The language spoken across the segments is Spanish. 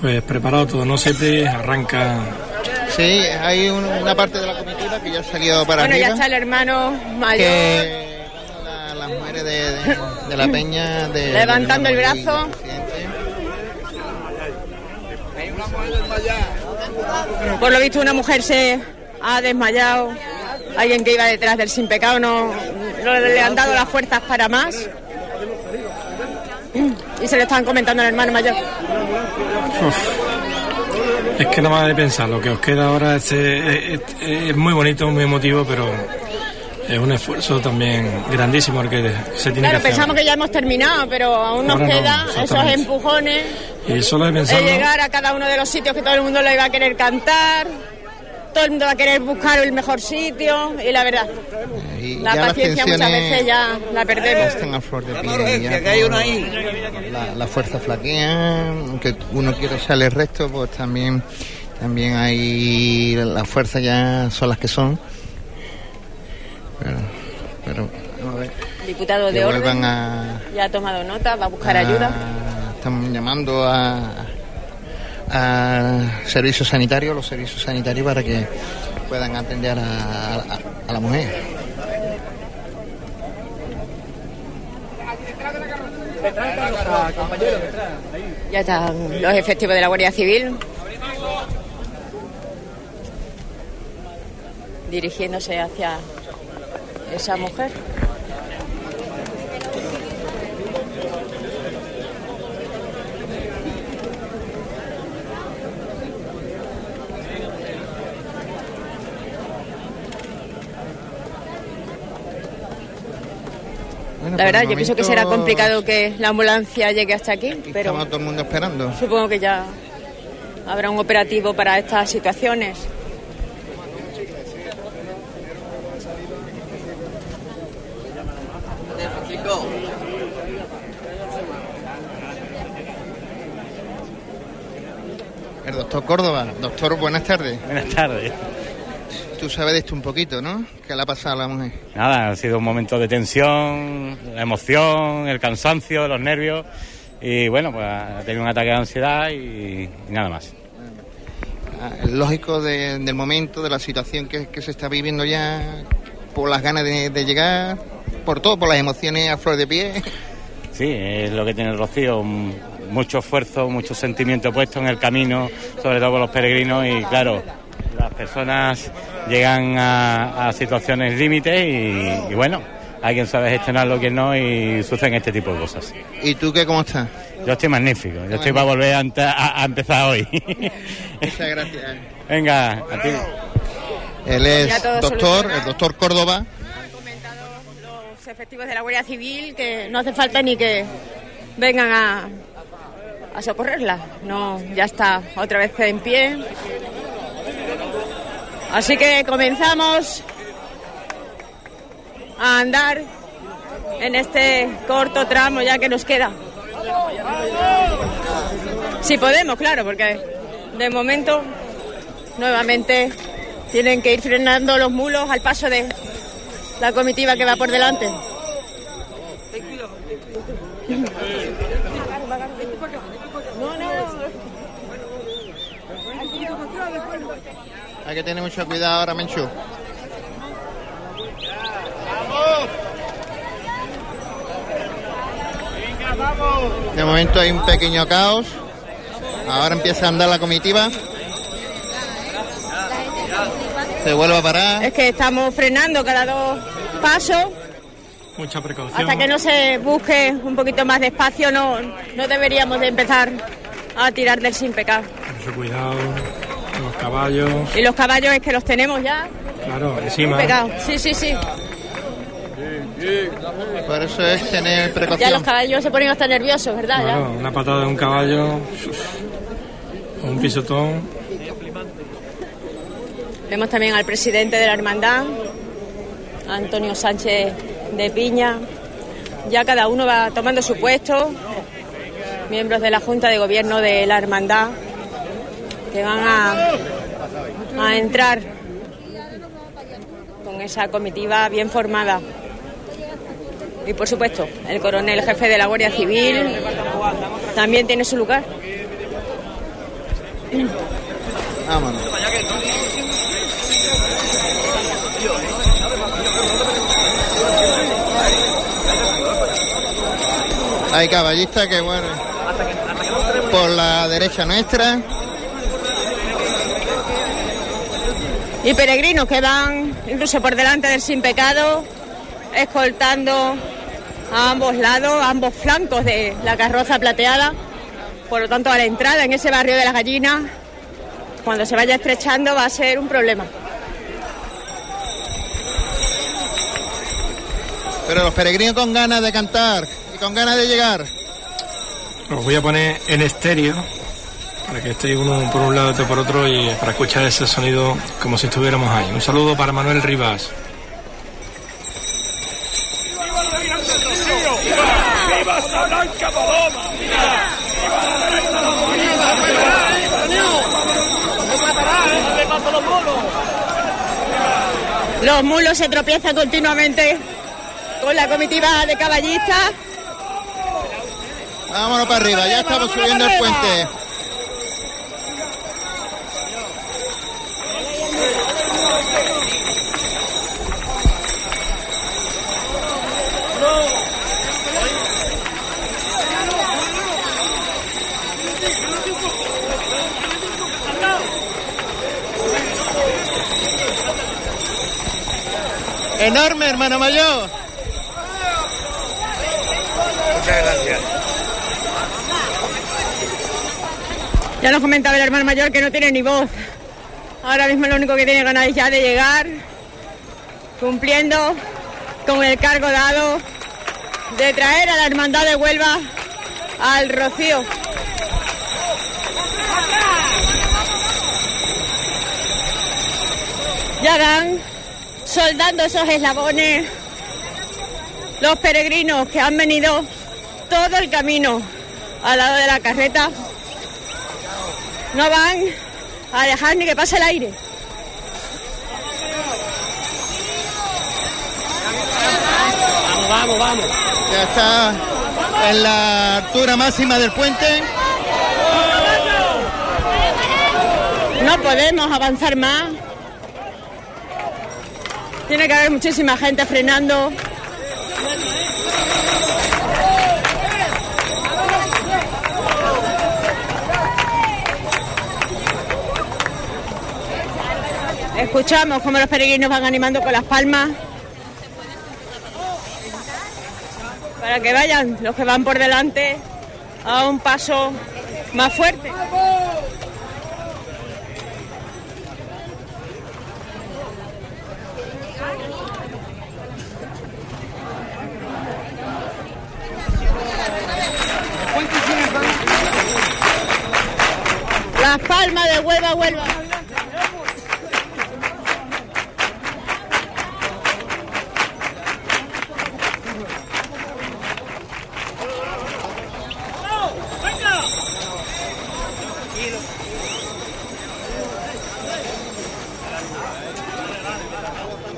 Pues preparado todo, no se te arranca. Sí, hay un- una parte de la comitiva que ya ha salido para Bueno, arriba. ya está el hermano mayor que la- las mujeres de, de- de la peña de levantando el brazo. Por lo visto una mujer se ha desmayado. Alguien que iba detrás del sin pecado no le han dado las fuerzas para más. Y se le están comentando al hermano mayor. Uf. Es que nada más de pensar, lo que os queda ahora es, es- es- es muy bonito, muy emotivo, pero es un esfuerzo también grandísimo el que se tiene Claro, que hacer. pensamos que ya hemos terminado, pero aún nos Ahora no, queda esos exactamente. empujones Y solo de de pensarlo, llegar a cada uno de los sitios que todo el mundo le va a querer cantar. Todo el mundo va a querer buscar el mejor sitio y la verdad, Y la ya las paciencia muchas veces ya la perdemos. están a flor de piel. ya por La, la fuerza flaquea, aunque uno quiere echarle el resto, pues también, también hay las fuerzas ya son las que son. Pero, pero vamos a ver. Diputado que de orden a, ya ha tomado nota, va a buscar a- ayuda. Están llamando a, a servicios sanitarios, los servicios sanitarios para que puedan atender a, a- la mujer. Ya están los efectivos de la Guardia Civil dirigiéndose hacia esa mujer. Bueno, La verdad, yo pienso que será complicado que la ambulancia llegue hasta aquí, pero Estamos todo el mundo esperando. supongo que ya habrá un operativo para estas situaciones. El doctor Córdoba. Doctor, buenas tardes. Buenas tardes. Tú sabes de esto un poquito, ¿no? ¿Qué le ha pasado a la mujer? Nada, ha sido un momento de tensión, la emoción, el cansancio, los nervios y bueno, pues ha tenido un ataque de ansiedad y, y nada más. Ah, lógico de- del momento, de la situación que, que se está viviendo ya, por las ganas de, de llegar, por todo, por las emociones a flor de pie. Sí, es lo que tiene el Rocío, mucho esfuerzo, mucho sentimiento puesto en el camino, sobre todo por los peregrinos y claro, las personas llegan a, a situaciones límites y, y bueno, hay quien sabe gestionarlo, quien no y suceden este tipo de cosas. ¿Y tú qué, cómo estás? Yo estoy magnífico, yo estoy para volver a, ante- a- a empezar hoy. Muchas gracias. Venga, a ti. Él es doctor, el doctor Córdoba. Los efectivos de la Guardia Civil que no hace falta ni que vengan a, a socorrerla. No, ya está otra vez en pie. Así que comenzamos a andar en este corto tramo ya que nos queda. Si podemos, claro, porque de momento nuevamente tienen que ir frenando los mulos al paso de la comitiva que va por delante. Hay que tener mucho cuidado ahora, Menchu. De momento hay un pequeño caos. Ahora empieza a andar la comitiva. Se vuelve a parar. Es que estamos frenando cada dos pasos mucha precaución. hasta que no se busque un poquito más de espacio. No, no deberíamos de empezar a tirar del sin pecado. Mucho cuidado, caballos, Y los caballos es que los tenemos ya claro, encima. pegados. Sí, sí, sí. Por eso es tener Ya los precaución. caballos se ponen hasta nerviosos, ¿verdad? Ya. Una patada de un caballo, un pisotón. Vemos también al presidente de la hermandad, Antonio Sánchez de Piña. Ya cada uno va tomando su puesto. Miembros de la Junta de Gobierno de la hermandad que van a, a entrar con esa comitiva bien formada. Y por supuesto, el coronel jefe de la Guardia Civil también tiene su lugar. Vámonos. Hay caballistas que bueno. Por la derecha nuestra. Y peregrinos que van incluso por delante del sin pecado, escoltando a ambos lados, a ambos flancos de la carroza plateada. Por lo tanto, a la entrada en ese barrio de las gallinas, cuando se vaya estrechando, va a ser un problema. Pero los peregrinos con ganas de cantar y con ganas de llegar. Os voy a poner en estéreo para que estéis uno por un lado y otro por otro y para escuchar ese sonido como si estuviéramos ahí. Un saludo para Manuel Rivas. Los mulos se tropiezan continuamente con la comitiva de caballistas. Vámonos para arriba, ya estamos subiendo el puente. Enorme, hermano mayor. Muchas gracias. Ya nos comentaba el hermano mayor que no tiene ni voz. Ahora mismo lo único que tiene ganas es ya de llegar, cumpliendo con el cargo dado de traer a la hermandad de Huelva al Rocío. Ya van soldando esos eslabones los peregrinos que han venido todo el camino al lado de la carreta. No van a dejar ni que pase el aire. Vamos, vamos, vamos. Ya está en la altura máxima del puente. No podemos avanzar más. Tiene que haber muchísima gente frenando. Escuchamos cómo los peregrinos van animando con las palmas. Para que vayan los que van por delante a un paso más fuerte. Las palmas de Huelva, Huelva.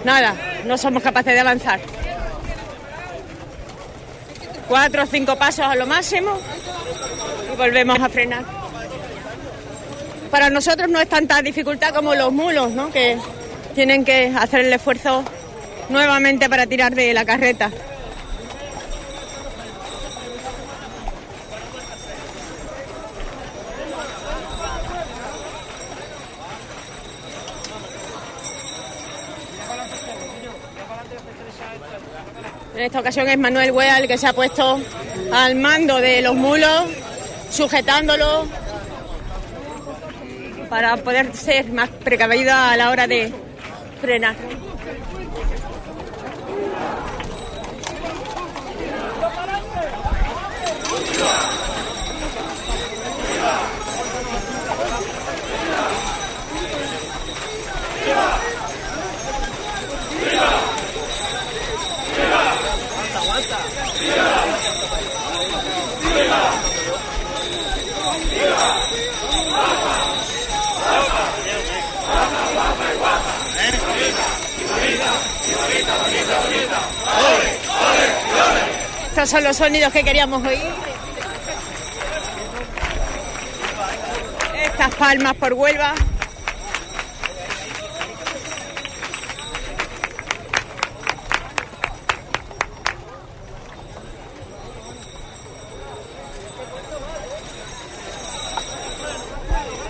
Nada, no somos capaces de avanzar. Cuatro o cinco pasos a lo máximo y volvemos a frenar. Para nosotros no es tanta dificultad como los mulos, ¿no? que tienen que hacer el esfuerzo nuevamente para tirar de la carreta. En esta ocasión es Manuel Huea el que se ha puesto al mando de los mulos, sujetándolo para poder ser más precavida a la hora de frenar. Estos son los sonidos que queríamos oír. Estas palmas por Huelva.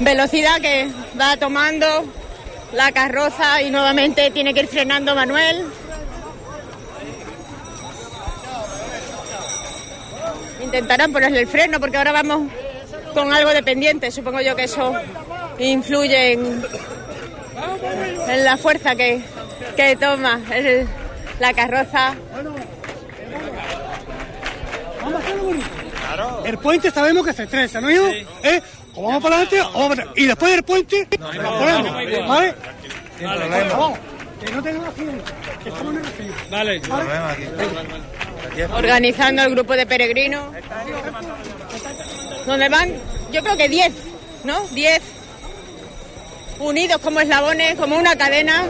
velocidad que va tomando la carroza y nuevamente tiene que ir frenando Manuel. Intentarán ponerle el freno porque ahora vamos con algo de pendiente. Supongo yo que eso influye en, en la fuerza que, que toma el- la carroza. El puente sabemos que se estresa, ¿no, hijo? ¿Eh? O vamos para adelante o vamos para. Y después del puente, nos ponemos, ¿vale? Vamos, que no tengan accidente, que estamos en el accidente. Vale. Organizando el grupo de peregrinos. Donde van, yo creo que 10, ¿no? 10 unidos como eslabones, como una cadena,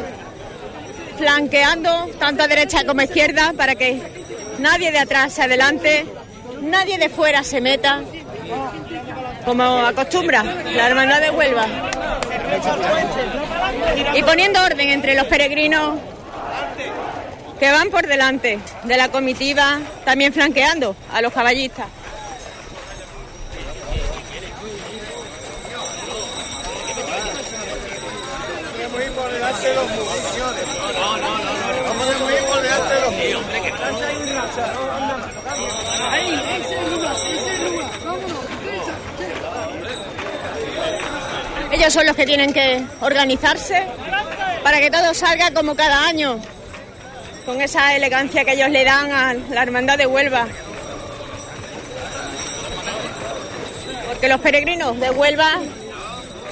flanqueando tanto a derecha como a izquierda para que nadie de atrás se adelante, nadie de fuera se meta, como acostumbra la Hermandad de Huelva. Y poniendo orden entre los peregrinos que van por delante de la comitiva, también flanqueando a los caballistas. Ellos son los que tienen que organizarse para que todo salga como cada año, con esa elegancia que ellos le dan a la hermandad de Huelva. Porque los peregrinos de Huelva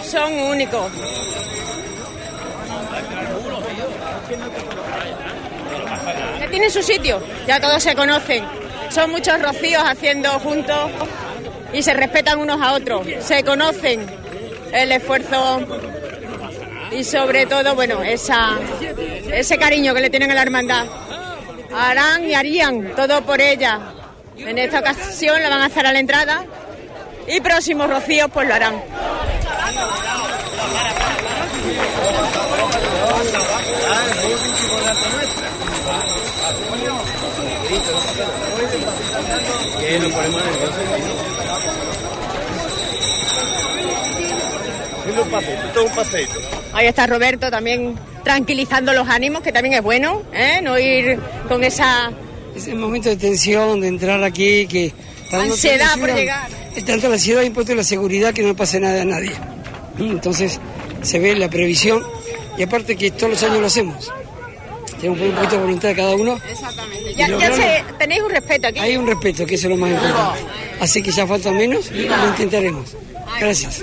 son únicos. Que tienen su sitio, ya todos se conocen. Son muchos rocíos haciendo juntos y se respetan unos a otros. Se conocen el esfuerzo y sobre todo, bueno, esa, ese cariño que le tienen a la hermandad. Harán y harían todo por ella. En esta ocasión la van a hacer a la entrada y próximos rocíos pues lo harán. Ahí está Roberto también tranquilizando los ánimos, que también es bueno, ¿eh? no ir con esa Ese momento de tensión, de entrar aquí, que... Ansiedad por llegar. Tanto la ansiedad impuesto la seguridad que no pase nada a nadie. Mm, Entonces se ve la previsión y aparte que todos los años lo hacemos. Tenemos un poquito de voluntad de cada uno. Ya, lo ya se- tenéis un respeto aquí. Hay un respeto, que eso es lo más importante. Así que ya falta menos lo intentaremos. Gracias.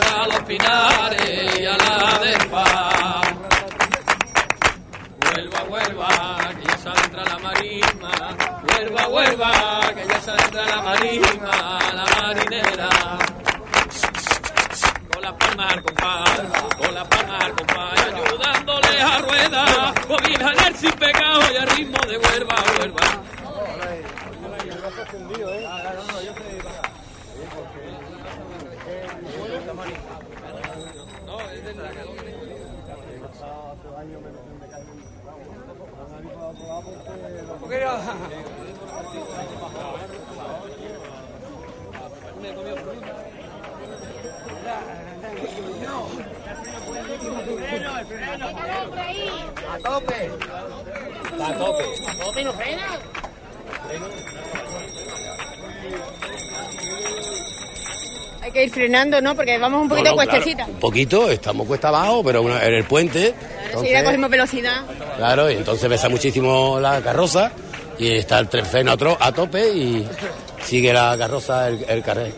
a los pinares y a la del paz. Huelva, huelva, que ya adentra la marisma. Huelva, huelva, que ya adentra la marisma, la marinera. Con las palmas al compás, con las palmas al compás, ayudándoles a rueda. Con el sin pecado y al ritmo de huelva, huelva. porque... Freno, el. A tope. Hay que ir frenando, ¿no? Porque vamos un poquito no, no, Un poquito, estamos cuesta abajo, pero en el puente entonces- cogemos velocidad. Claro, y entonces pesa muchísimo la carroza y está el tren freno a, tope y sigue la carroza, el, el, carre-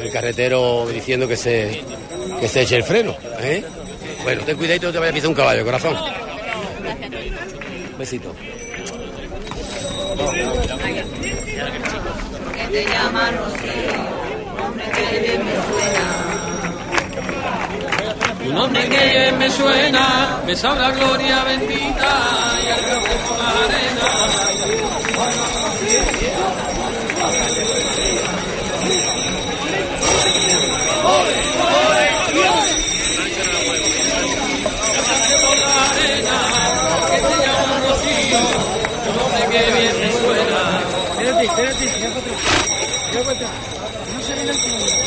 el carretero diciendo que se, que se eche el freno. ¿eh? Bueno, ten cuidadito, no te vaya a pisar un caballo, corazón. Besito. Tu nombre que bien me suena, me sabe la gloria bendita y café con la arena. Espérate, espérate, ya. No se ven el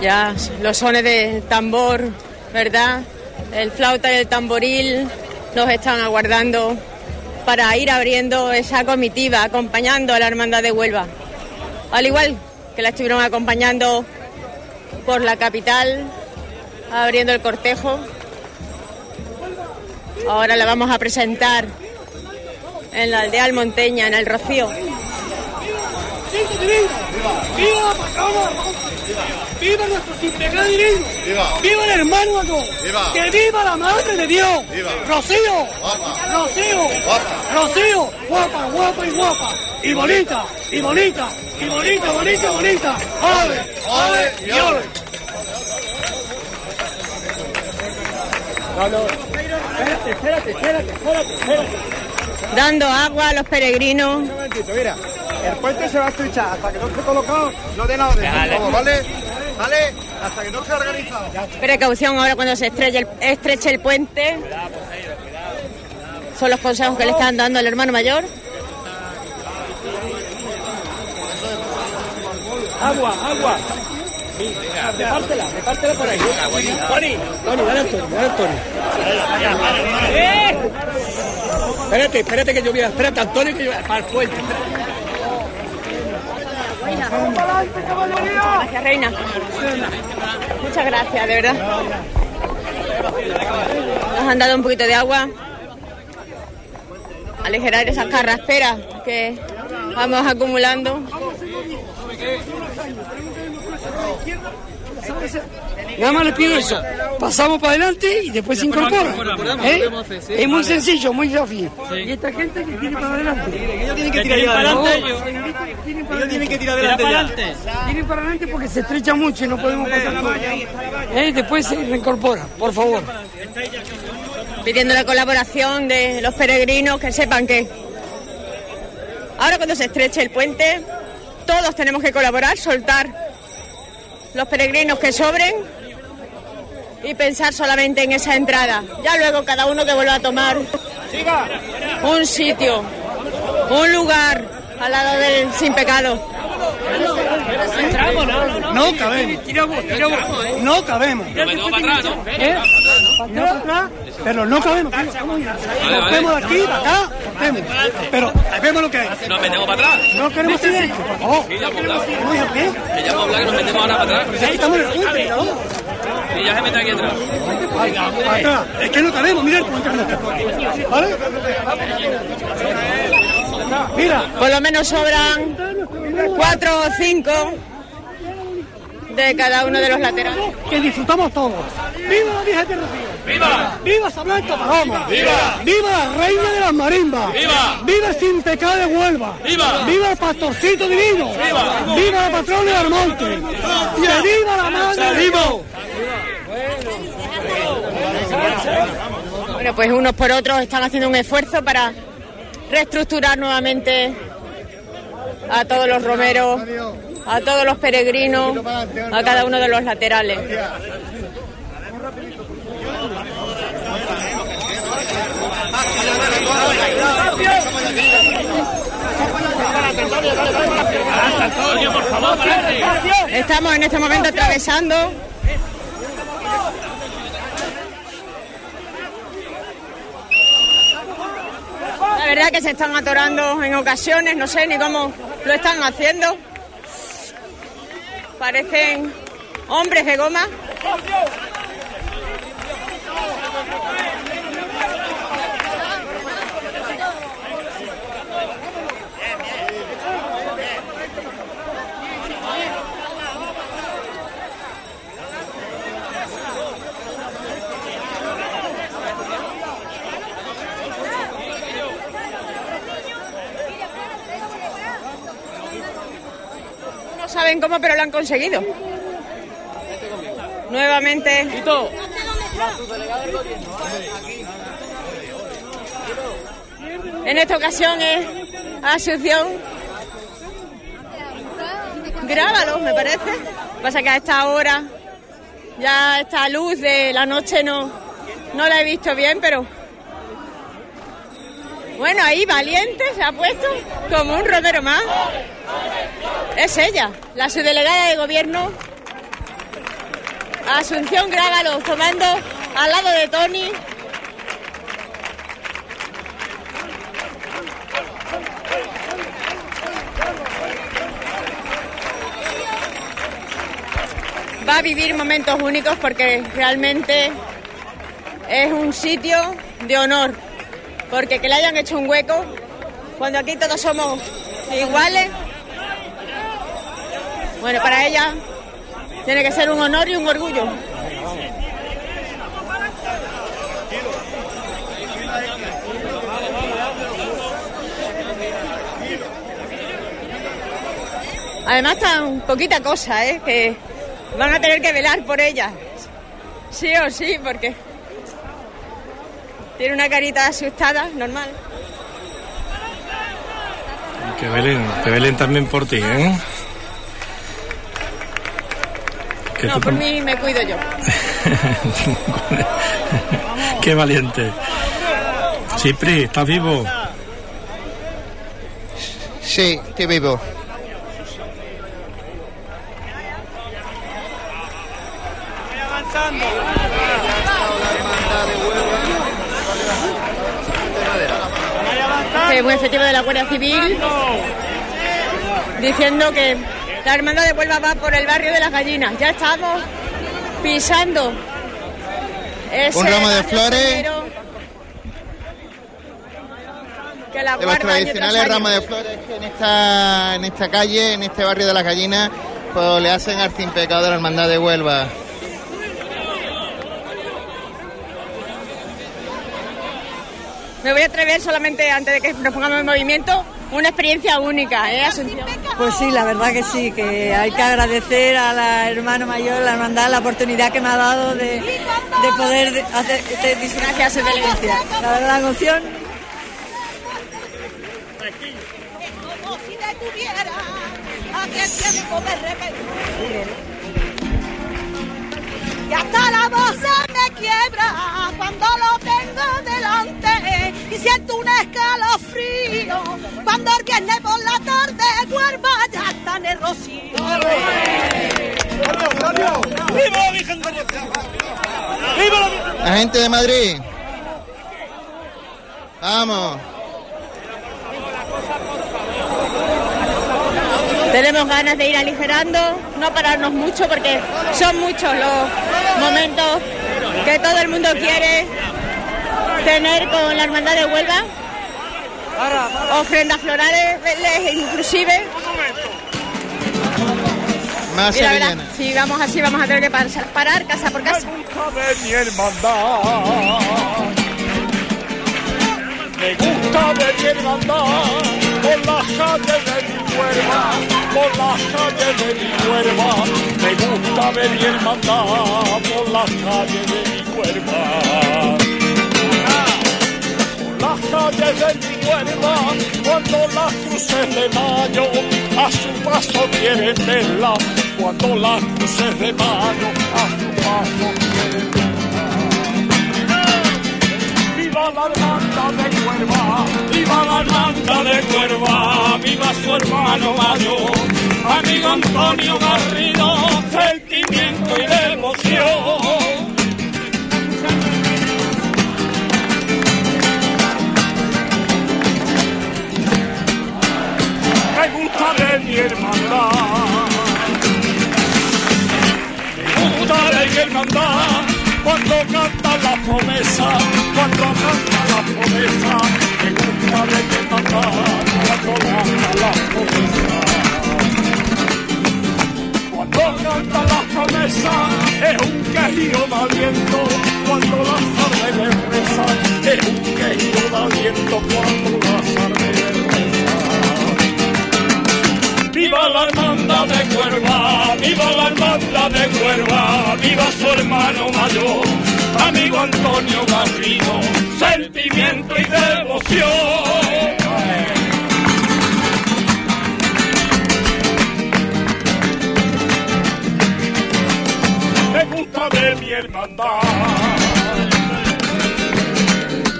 Ya los sones del tambor, ¿verdad? El flauta y el tamboril nos están aguardando para ir abriendo esa comitiva, acompañando a la Hermandad de Huelva. Al igual que la estuvieron acompañando por la capital, abriendo el cortejo. Ahora la vamos a presentar en la aldea almonteña, en el Rocío. ¡Viva la patrona! ¡Viva nuestro sin pecado divino! ¡Viva! ¡Viva el hermano! ¡Viva! ¡Que viva la madre de Dios! ¡Viva! ¡Rocío! Guapa. ¡Rocío! Guapa. ¡Rocío! ¡Guapa, guapa y guapa! ¡Y bonita! ¡Y bonita! ¡Y bonita, bonita, bonita! ¡Ole! ¡Ole! ¡Y ole! Espérate, espérate, espérate, espérate, espérate. Dando agua a los peregrinos. Un momentito, mira. El puente se va a estrechar hasta que no esté colocado, no den orden. por favor, ¿vale? ¿Vale? Hasta que no esté organizado. Precaución ahora cuando se estreche el, estreche el puente. Son los consejos que le están dando al hermano mayor. Agua, agua. Repártela, repártela por ahí. Tony, Tony, dale al Tony, dale al Tony. ¡Eh! Espérate, espérate que yo voy a... Espérate, Antonio, que yo voy a... Para el puente. Gracias, reina. Muchas gracias, de verdad. Nos han dado un poquito de agua. Aligerar esas carrasperas que vamos acumulando. Nada más le pido eso. Pasamos para adelante y después se incorpora. ¿Eh? Es muy sencillo, muy fácil. Y esta gente que tiene para adelante. Ellos tienen que tirar para adelante. Ellos tienen que tirar adelante. Tienen para adelante porque se estrecha mucho y no podemos pasar todo. ¿Eh? Después se reincorpora, por favor. pidiendo la colaboración de los peregrinos que sepan que ahora cuando se estreche el puente todos tenemos que colaborar, soltar los peregrinos que sobren y pensar solamente en esa entrada. Ya luego cada uno que vuelva a tomar un sitio, un lugar al lado del sin pecado. No cabemos. No cabemos. ¿no? ¿Eh? No pero no cabemos. Cortemos de aquí, para acá, cortemos. Pero vemos lo que hay. Nos metemos para atrás. No queremos ya. ¿Cómo es aquí? Que ya hemos hablado que nos metemos ahora para Pues atrás. aquí estamos en el vamos. Y ya se mete aquí atrás. Es que no cabemos, mira el. ¿Vale? Mira, Por lo menos sobran cuatro o cinco de cada uno de los laterales. que disfrutamos todos. ¡Viva la Virgen de Rocío! ¡Viva! ¡Viva San Blanca Paloma! ¡Viva! ¡Viva la Reina de las Marimbas! ¡Viva! ¡Viva el Sin Pecado de Huelva! ¡Viva! ¡Viva el Pastorcito Divino! ¡Viva! ¡Viva la Patrona de Armonte! ¡Que viva la Madre de Dios! Bueno, pues unos por otros están haciendo un esfuerzo para reestructurar nuevamente a todos los romeros, a todos los peregrinos, a cada uno de los laterales. Estamos en este momento atravesando verdad que se están atorando en ocasiones, no sé ni cómo lo están haciendo. Parecen hombres de goma. No saben cómo, pero lo han conseguido. Nuevamente. En esta ocasión es Asunción. Grábalo, me parece. Pasa que a esta hora, ya esta luz de la noche no, no la he visto bien, pero. Bueno, ahí valiente se ha puesto como un romero más. Es ella, la subdelegada de gobierno Asunción Grágalo tomando al lado de Tony. Va a vivir momentos únicos porque realmente es un sitio de honor. Porque que le hayan hecho un hueco, cuando aquí todos somos iguales, bueno, para ella tiene que ser un honor y un orgullo. Además tan poquita cosa, ¿eh? Que van a tener que velar por ella. Sí o sí, porque tiene una carita asustada, normal. Que velen, que velen también por ti, ¿eh? Que No, por mí me cuido yo. Qué valiente. Cipri, ¿estás vivo? Sí, estoy vivo. muy efectivo de la Guardia Civil, diciendo que la hermandad de Huelva va por el barrio de las gallinas. Ya estamos pisando ese Un ramo de flores. que la De los tradicionales ramos de flores que en esta, en esta calle, en este barrio de las gallinas, pues le hacen al sin pecado de la hermandad de Huelva. Me voy a atrever solamente antes de que nos pongamos en movimiento, una experiencia única, ¿eh, Asunción? Pues sí, la verdad que sí, que hay que agradecer a la hermano mayor, la hermandad, la oportunidad que me ha dado de, de poder de- hacer de disfrutar Gracias, su delegación. La verdad, la emoción Como si detuviera aquel tiempo me repente. Y hasta la voz se me quiebra cuando lo tengo y siento un escalofrío cuando el viernes por la tarde Huelva ya está en el rocío. ¡Viva Virgen de ¡Viva la Virgen! La gente de Madrid. Vamos. Tenemos ganas de ir aligerando, no pararnos mucho porque son muchos los momentos que todo el mundo quiere tener con la hermandad de Huelva. Ofrendas florales, inclusive. Más Y la verdad, si vamos así vamos a tener que pasar- parar casa por casa. mi hermandad. Me gusta de mi hermandad por las calles de mi huerva, por las calles de mi huerva. Me gusta de mi hermandad por las calles de mi huerva. Calles de mi huerva, cuando las cruces de mayo a su paso quieren verla, cuando las cruces de mayo a su paso quieren verla. Viva la hermandad de Cuerva, viva la hermandad de Cuerva, viva su hermano mayor, amigo Antonio Garrido, sentimiento y devoción. hermandad. Juntar y hermandad cuando canta la promesa, cuando canta la promesa, me gusta de que canta, cuando canta la promesa. Cuando canta la promesa es un quejío de aliento, cuando las armas rezan es un quejío de aliento, cuando las armas Viva la hermandad de Cuerva, viva la hermandad de Cuerva, viva su hermano mayor, amigo Antonio Garrido, sentimiento y devoción. Me gusta de mi hermandad,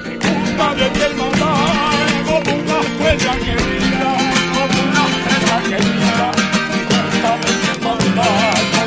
me gusta de mi hermandad, como una huella querida, mi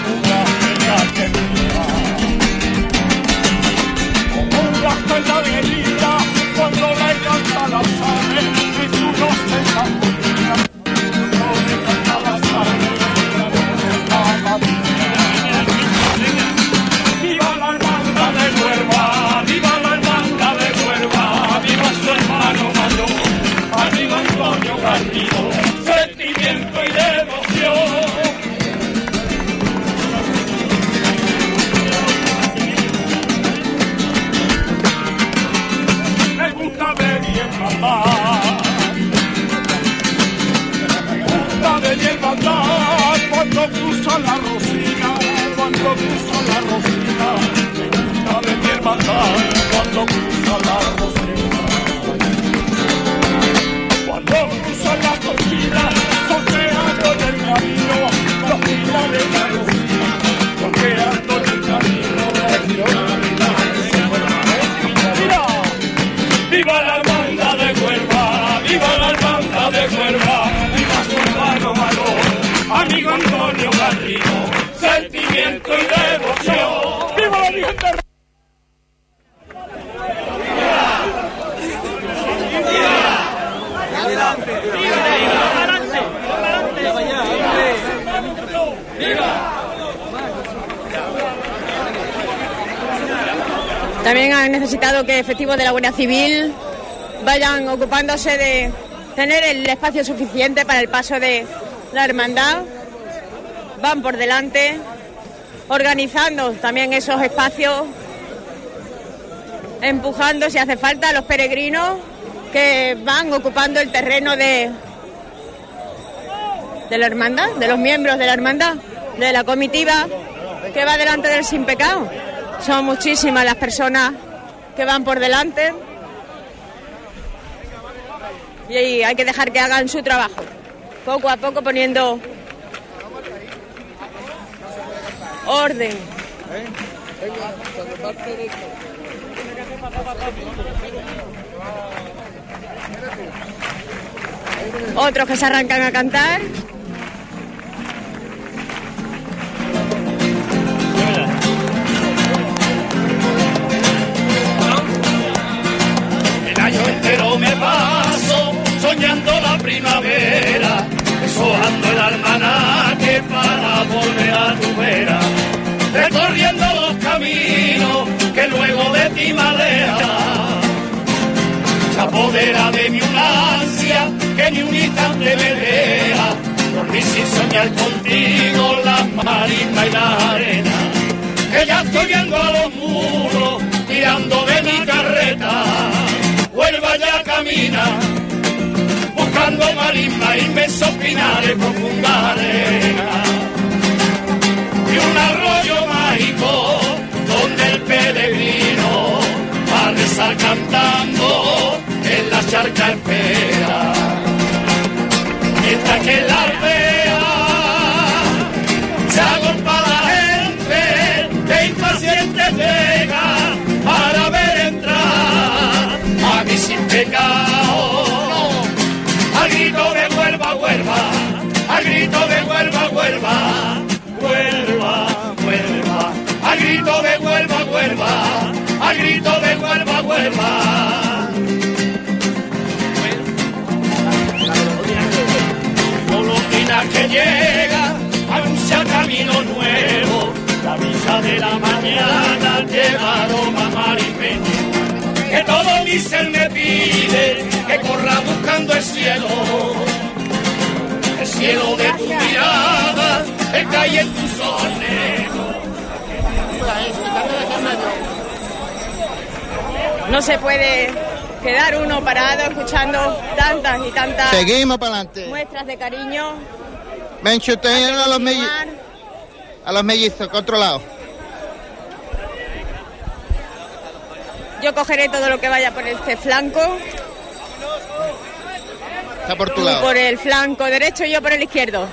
Civil vayan ocupándose de tener el espacio suficiente para el paso de la hermandad. Van por delante, organizando también esos espacios, empujando si hace falta a los peregrinos que van ocupando el terreno de, de la hermandad, de los miembros de la hermandad, de la comitiva que va delante del sin pecado. Son muchísimas las personas que van por delante y hay que dejar que hagan su trabajo, poco a poco poniendo orden. Otros que se arrancan a cantar. Que ni un instante me deja, dormir sin soñar contigo la marina y la arena, que ya estoy viendo a los muros tirando de mi carreta. Vuelva ya camina, buscando marisma, inmensos pinares, profunda arena. Y un arroyo mágico donde el peregrino va a rezar cantando en la charca espera. Mientras que la aldea se agolpa la gente que impaciente llega para ver entrar a mi sin pecado. Al grito de Huelva, Huelva, al grito de Huelva, Huelva, Huelva, Huelva, al grito de Huelva, Huelva, al grito de Huelva, Huelva. Que llega, anuncia camino nuevo, la visa de la mañana llevaron a Maripena. Que todo mi ser me pide que corra buscando el cielo. El cielo de tu mirada, el que hay en tus ojos negros. No se puede quedar uno parado escuchando tantas y tantas Seguimos para adelante. muestras de cariño. Ven, chuteen a los, melli- Continuar. a los mellizos, controlados. Yo cogeré todo lo que vaya por este flanco. Está por tu Tú lado. por el flanco derecho y yo por el izquierdo.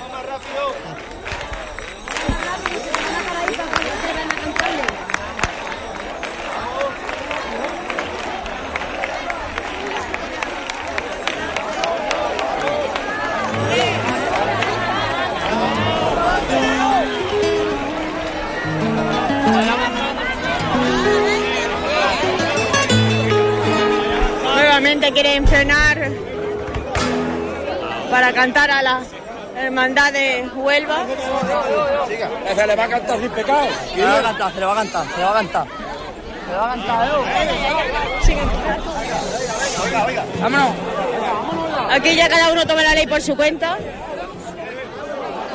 Nuevamente quieren frenar para cantar a la hermandad de Huelva. Se le va a cantar sin pecado. Se le va a cantar, se le va a cantar, se le va a cantar. Se le va a cantar, Vámonos. Aquí ya cada uno toma la ley por su cuenta.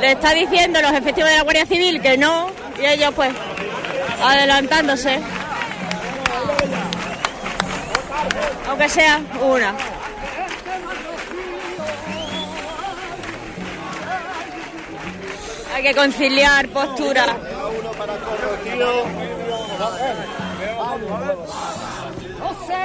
Le está diciendo los efectivos de la Guardia Civil que no, y ellos pues adelantándose. Aunque sea una. Hay que conciliar postura. No sé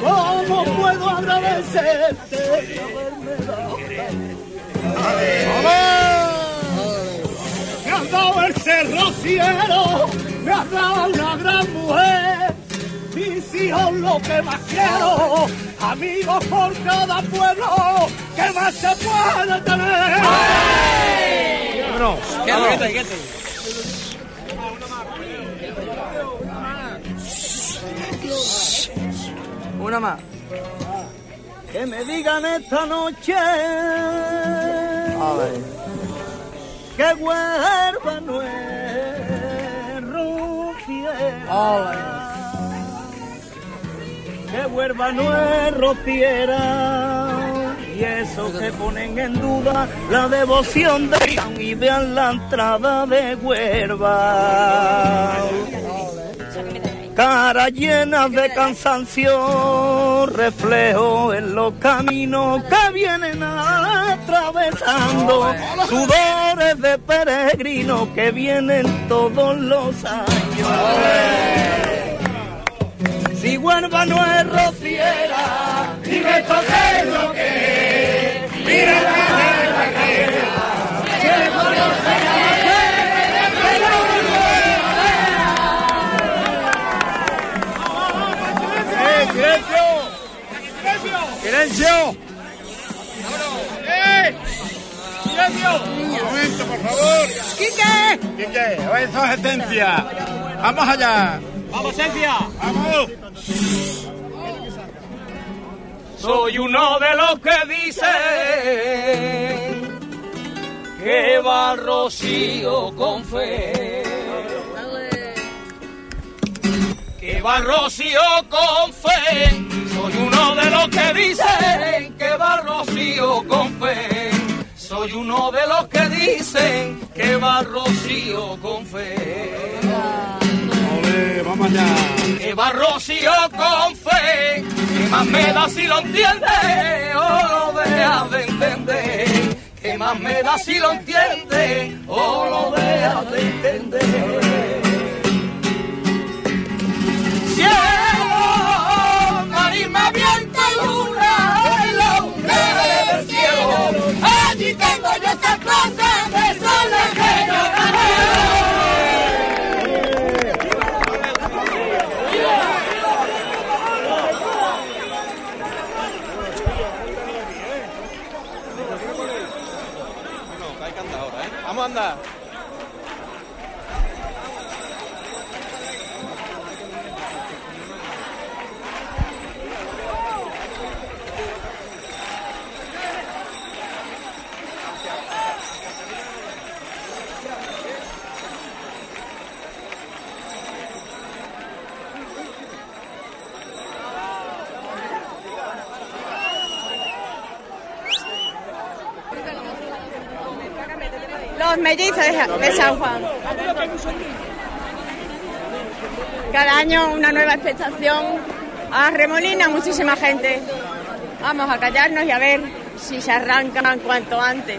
cómo puedo agradecerte de haberme dado me has dado el cerro cielo, me has dado una gran mujer, mis hijos lo que más quiero, amigos por cada pueblo, que más se puede tener. Vámonos. Vámonos. Una más. Que me digan esta noche que huerva no es rociera. Que huerva no es rociera. Y eso que ponen en duda la devoción de León y vean la entrada de huerva. Caras llenas de cansancio, reflejo en los caminos que vienen atravesando, sudores de peregrinos que vienen todos los años. Si Huelva no es rociera, dime esto es lo que es. Mira la que ¡Silencio! ¡Eh! ¡Silencio! Un momento, por favor. ¡Quique! Quique, oye, su esencia. Vamos allá. ¡Vamos, Esencia! ¡Vamos! Soy uno de los que dicen que va Rocío con fe. Que va Rocío con fe. Soy uno de los que dicen que va Rocío con fe. Soy uno de los que dicen que va Rocío con fe. Vamos allá. Que va Rocío con fe, que más me da si lo entiende o lo dejas de entender. Que más me da si lo entiende o lo dejas de entender. Cielo, Tengo yo esa clase de soles que yo de, San Juan. Cada año una nueva expectación. A Remolina muchísima gente. Vamos a callarnos y a ver si se arrancan cuanto antes.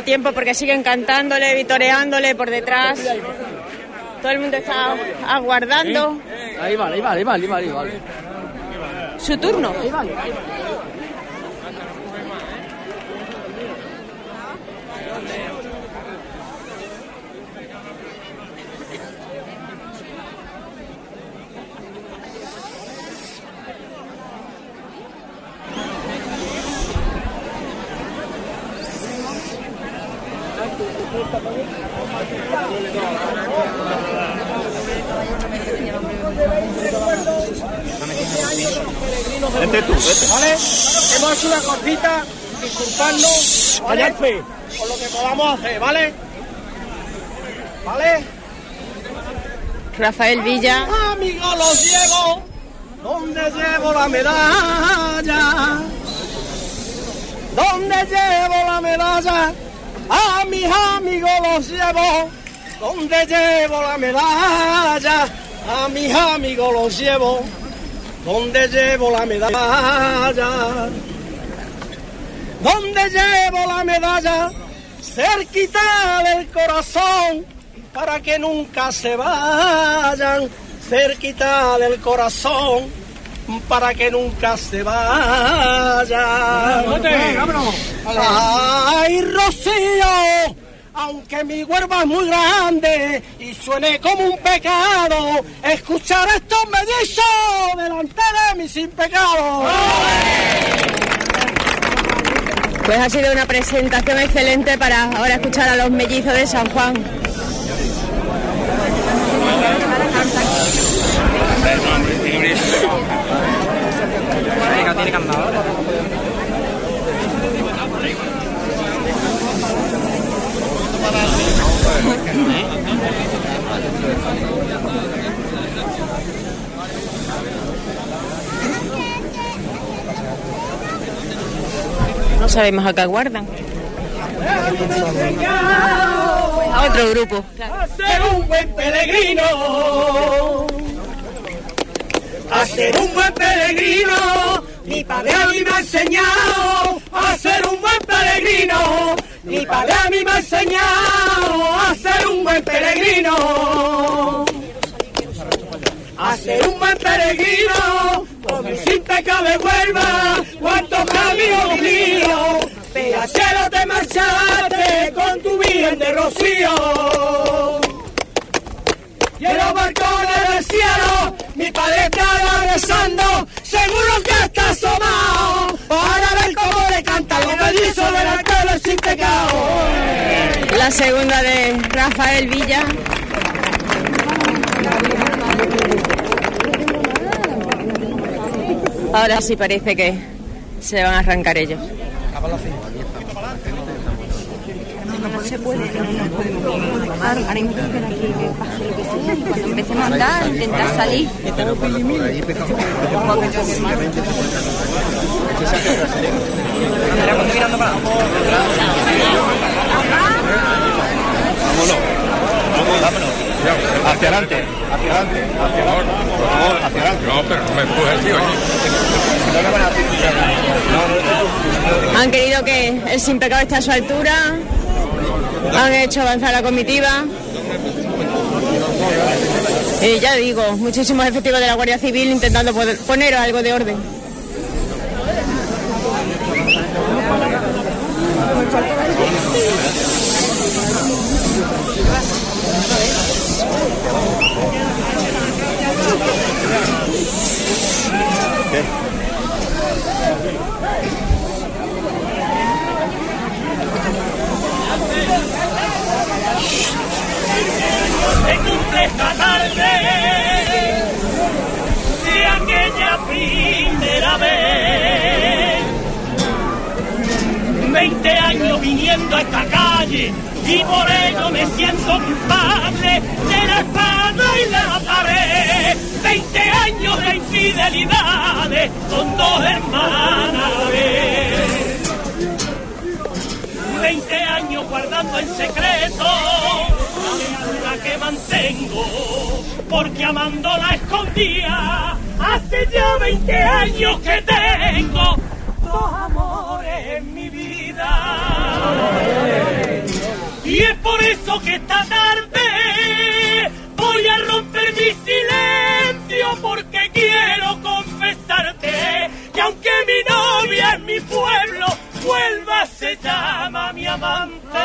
Tiempo porque siguen cantándole, vitoreándole por detrás. Todo el mundo está aguardando ahí vale, ahí vale, ahí vale, ahí vale. su turno. Ahí vale. Vete tú, vete. ¿Vale? Hemos hecho una cortita, ¿vale? Por lo que podamos hacer, ¿vale? ¿Vale? Rafael Villa. Amigos, los llevo donde llevo la medalla. Donde llevo la medalla. A mis amigos los llevo donde llevo la medalla. A mis amigos los llevo donde llevo la medalla. Donde llevo la medalla, cerquita del corazón, para que nunca se vayan, cerquita del corazón, para que nunca se vayan. Ay, Rocío, aunque mi huerva es muy grande y suene como un pecado, escuchar estos mellizos delante de mí sin pecado. Pues ha sido una presentación excelente para ahora escuchar a los mellizos de San Juan. No sabemos a qué aguardan. A otro grupo. A un buen peregrino. A ser un buen peregrino. Mi padre a mí me ha enseñado a ser un buen peregrino. Mi padre a mí me ha enseñado a ser un buen peregrino. A ser un buen peregrino, sin pecado de Huelva, cuántos caminos míos, Pegachero te marchaste con tu virgen de rocío. Y en los balcones del cielo, mi padre estaba rezando, seguro que está asomado, para ver cómo le cantan los mellizos del alcalde sin pecado. La segunda de Rafael Villa. Ahora sí parece que se van a arrancar ellos. No se puede, no nos podemos tomar. Ahora hay que esperar aquí que pase lo que sea. Y cuando empecemos a andar, intentar salir. Vámonos. Vámonos. Hacia adelante. Hacia adelante. Hacia adelante. Por favor, hacia adelante. No, pero no me empujes, tío. Han querido que el sin pecado esté a su altura, han hecho avanzar la comitiva. Y ya digo, muchísimos efectivos de la Guardia Civil intentando poner algo de orden. Se cumple esta tarde de aquella primera vez. Veinte años viniendo a esta calle y por ello me siento culpable de la espada y la pared. Veinte años de infidelidades con dos hermanos hermanas. a vez. Veinte años guardando en secreto la que mantengo, porque amándola escondía. Hace ya 20 años que tengo dos amores en mi vida. Y es por eso que esta tarde voy a romper mi silencio porque quiero confesarte que aunque mi novia en mi pueblo vuelva se llama mi amante.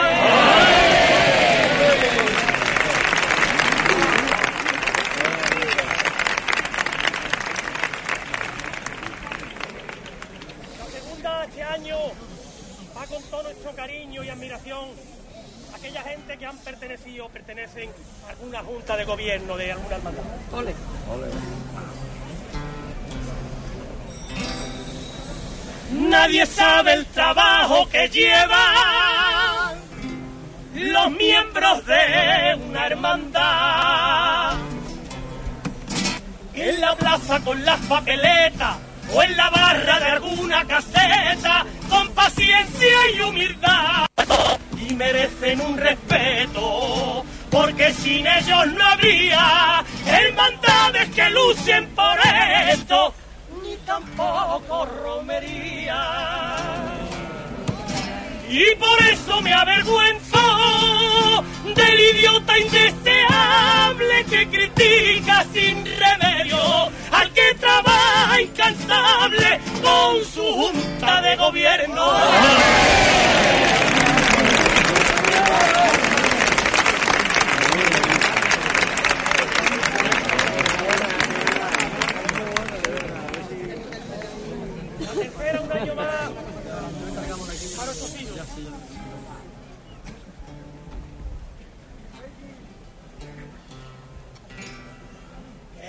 La segunda este año va con todo nuestro cariño y admiración a aquella gente que han pertenecido o pertenecen a alguna junta de gobierno de alguna hermandad. Ole. Nadie sabe el trabajo que llevan los miembros de una hermandad. En la plaza con las papeletas o en la barra de alguna caseta, con paciencia y humildad. Y merecen un respeto, porque sin ellos no habría hermandades que lucen por esto, tampoco romería. Y por eso me avergüenzo del idiota indeseable que critica sin remedio al que trabaja incansable con su junta de gobierno.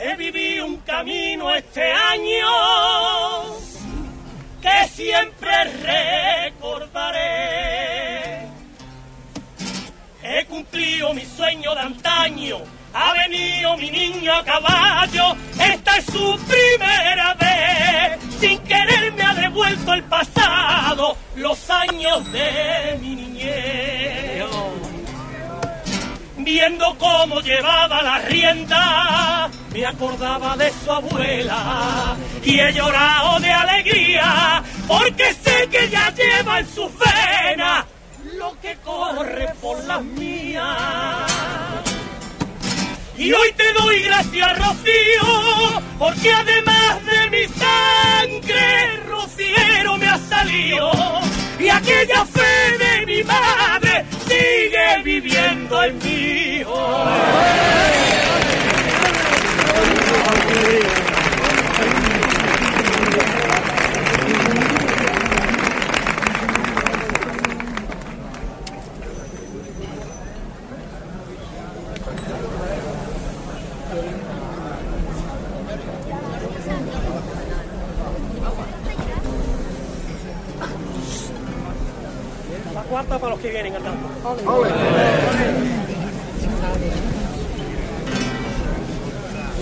He vivido un camino este año que siempre recordaré. He cumplido mi sueño de antaño, ha venido mi niño a caballo, esta es su primera vez. Sin querer me ha devuelto el pasado, los años de mi niñez viendo cómo llevaba la rienda, me acordaba de su abuela y he llorado de alegría porque sé que ella lleva en sus venas lo que corre por las mías. Y hoy te doy gracias, Rocío, porque además de mi sangre, Rociero me ha salido. Y aquella fe de mi madre sigue viviendo en mí. Cuarta para los que vienen andando.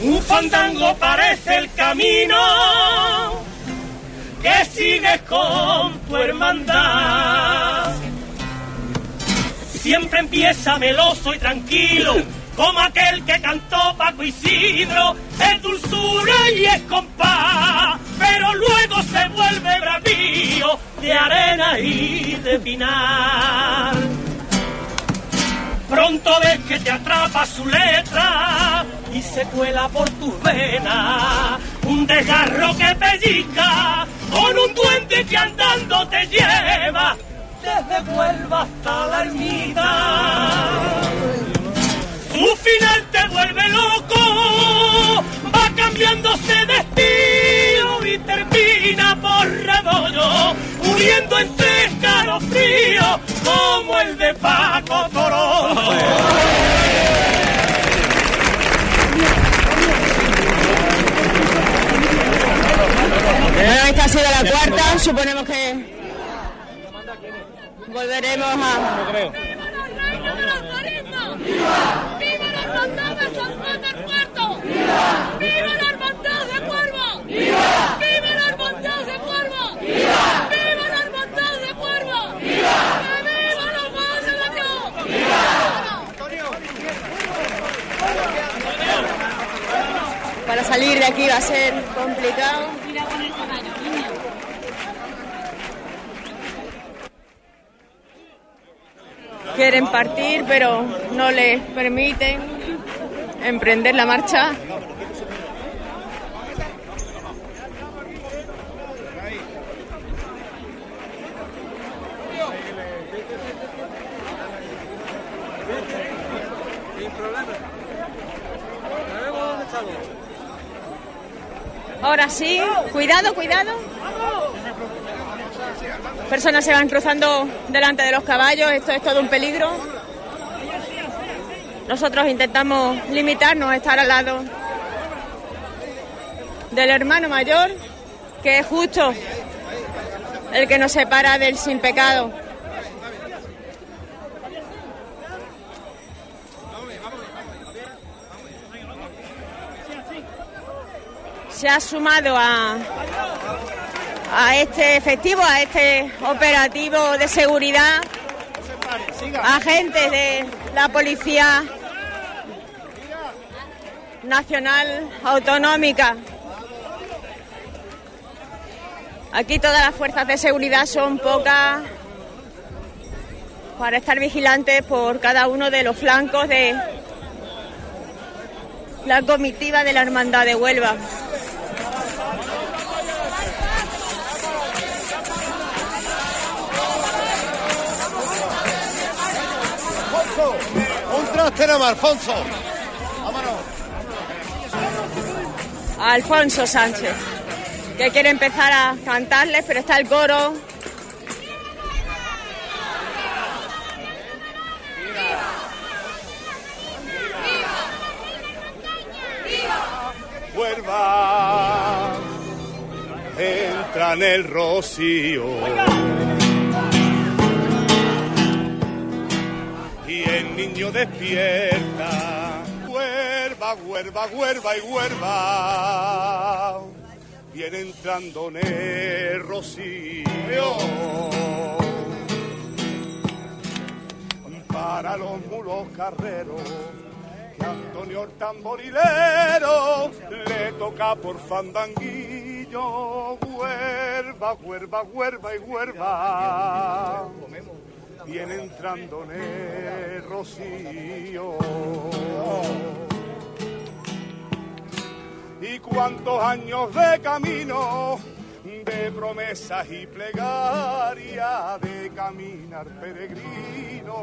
Un fandango parece el camino que sigues con tu hermandad. Siempre empieza meloso y tranquilo, como aquel que cantó Paco Isidro, es dulzura y es compás, pero luego se vuelve bravío de arena y de pinar. Pronto ves que te atrapa su letra y se cuela por tus venas. Un desgarro que pellizca con un duende que andando te lleva desde Huelva hasta la ermita. Su final te vuelve loco, va cambiándose de estilo y termina por rebollo, muriendo entre escalofríos como el de Paco Toro. Bueno, esta ha sido la cuarta, suponemos que volverá veremos a... Creo. ¡Viva la hermandad de San Juan del Puerto! ¡Viva! ¡Viva la hermandad de Cuervo! ¡Viva! ¡Viva la hermandad de Cuervo! ¡Viva! ¡Viva la hermandad de Cuervo! ¡Viva! ¡Que viva la madre de Dios! Para salir de aquí va a ser complicado. Quieren partir, pero no les permiten emprender la marcha. Ahora sí, cuidado, cuidado. Personas se van cruzando delante de los caballos, esto es todo un peligro. Nosotros intentamos limitarnos a estar al lado del hermano mayor, que es justo el que nos separa del sin pecado. Se ha sumado a, a este festivo, a este operativo de seguridad, agentes de la Policía Nacional Autonómica. Aquí todas las fuerzas de seguridad son pocas para estar vigilantes por cada uno de los flancos de la comitiva de la Hermandad de Huelva. Traste nada más, Alfonso. Alfonso Sánchez, que quiere empezar a cantarles, pero está el coro. Huelva entra en el rocío y el niño despierta. Huerva, huerva, huerva y huerva. Viene entrando en el rocío. Para los mulos carreros. que Antonio el tamborilero le toca por fandanguillo. Huerva, huerva, huerva y huerva viene entrando en rocío. Y cuántos años de camino, de promesas y plegaria, de caminar peregrino.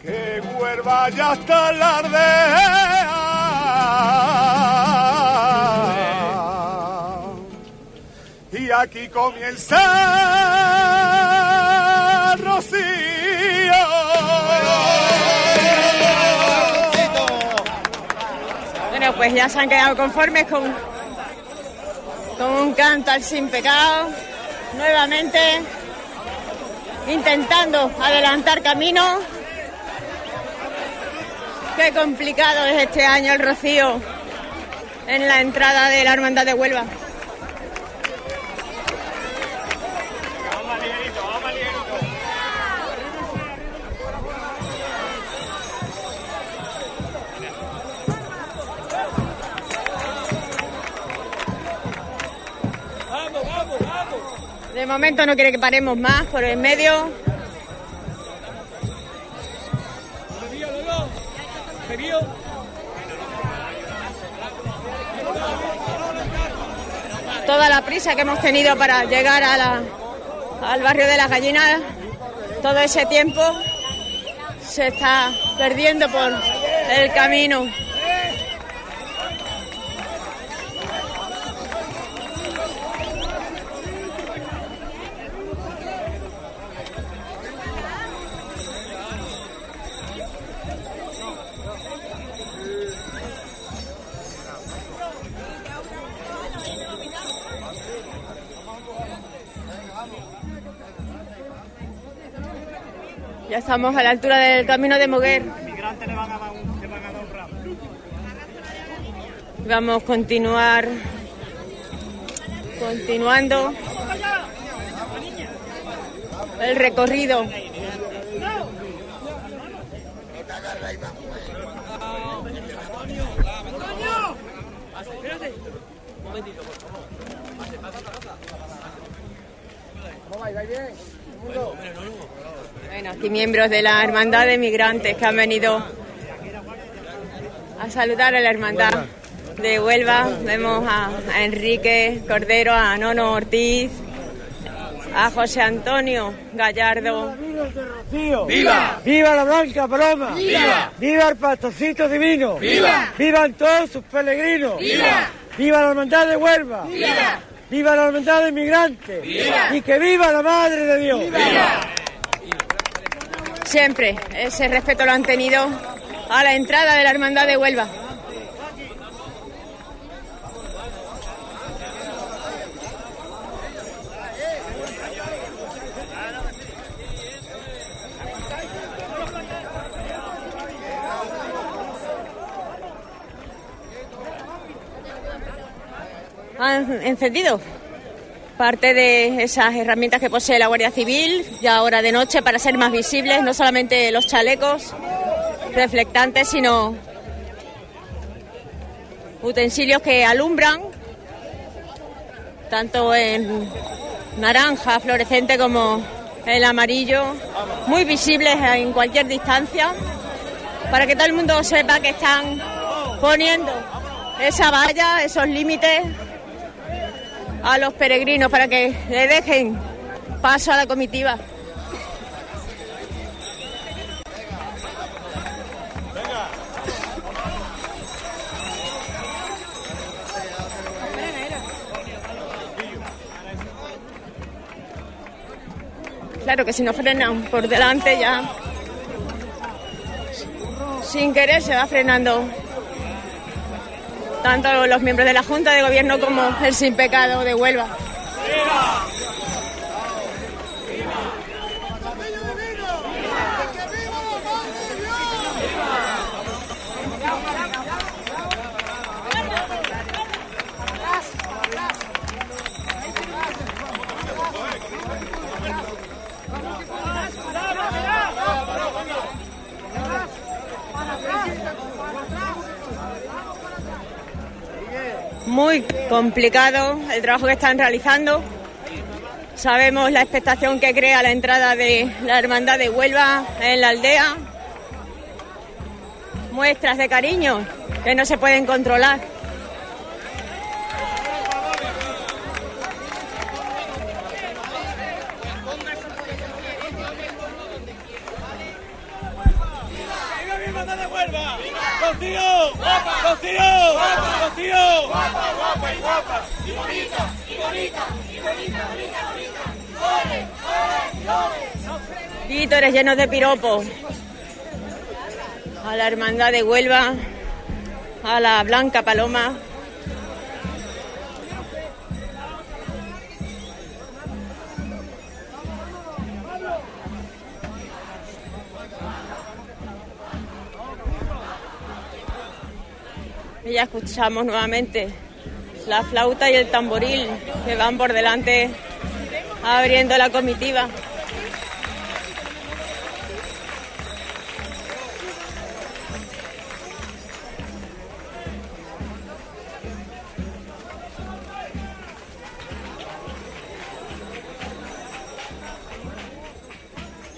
Que huerva ya está la aldea. Y aquí comienza rocío. Bueno, pues ya se han quedado conformes con, con un canto al sin pecado. Nuevamente intentando adelantar camino. Qué complicado es este año el rocío en la entrada de la Hermandad de Huelva. De momento no quiere que paremos más por el medio. Toda la prisa que hemos tenido para llegar a al barrio de las gallinas, todo ese tiempo se está perdiendo por el camino. Ya estamos a la altura del camino de Moguer. Vamos a continuar continuando el recorrido. Bueno, aquí miembros de la Hermandad de Migrantes que han venido a saludar a la Hermandad de Huelva. Vemos a, a Enrique Cordero, a Nono Ortiz, a José Antonio Gallardo. ¡Viva! ¡Viva la Blanca Paloma! ¡Viva! ¡Viva el pastorcito divino! ¡Viva! ¡Vivan todos sus peregrinos! ¡Viva! ¡Viva la hermandad de Huelva! ¡Viva! ¡Viva la hermandad de inmigrantes! ¡Viva! ¡Y que viva la Madre de Dios! Siempre ese respeto lo han tenido a la entrada de la Hermandad de Huelva. Han encendido parte de esas herramientas que posee la Guardia Civil, ya ahora de noche, para ser más visibles, no solamente los chalecos reflectantes, sino utensilios que alumbran, tanto en naranja, fluorescente, como el amarillo, muy visibles en cualquier distancia, para que todo el mundo sepa que están poniendo esa valla, esos límites a los peregrinos para que le dejen paso a la comitiva. Claro que si no frenan por delante ya sin querer se va frenando tanto los miembros de la Junta de Gobierno como el sin pecado de Huelva. Muy complicado el trabajo que están realizando. Sabemos la expectación que crea la entrada de la Hermandad de Huelva en la aldea. Muestras de cariño que no se pueden controlar. ¡Rocío! ¡Rocío! ¡Rocío! ¡Guapa, guapa y guapa! ¡Y bonita! ¡Y bonita! ¡Y bonita, bonita, bonita! Vítores llenos de piropos. A la Hermandad de Huelva, a la Blanca Paloma. Ya escuchamos nuevamente la flauta y el tamboril que van por delante abriendo la comitiva.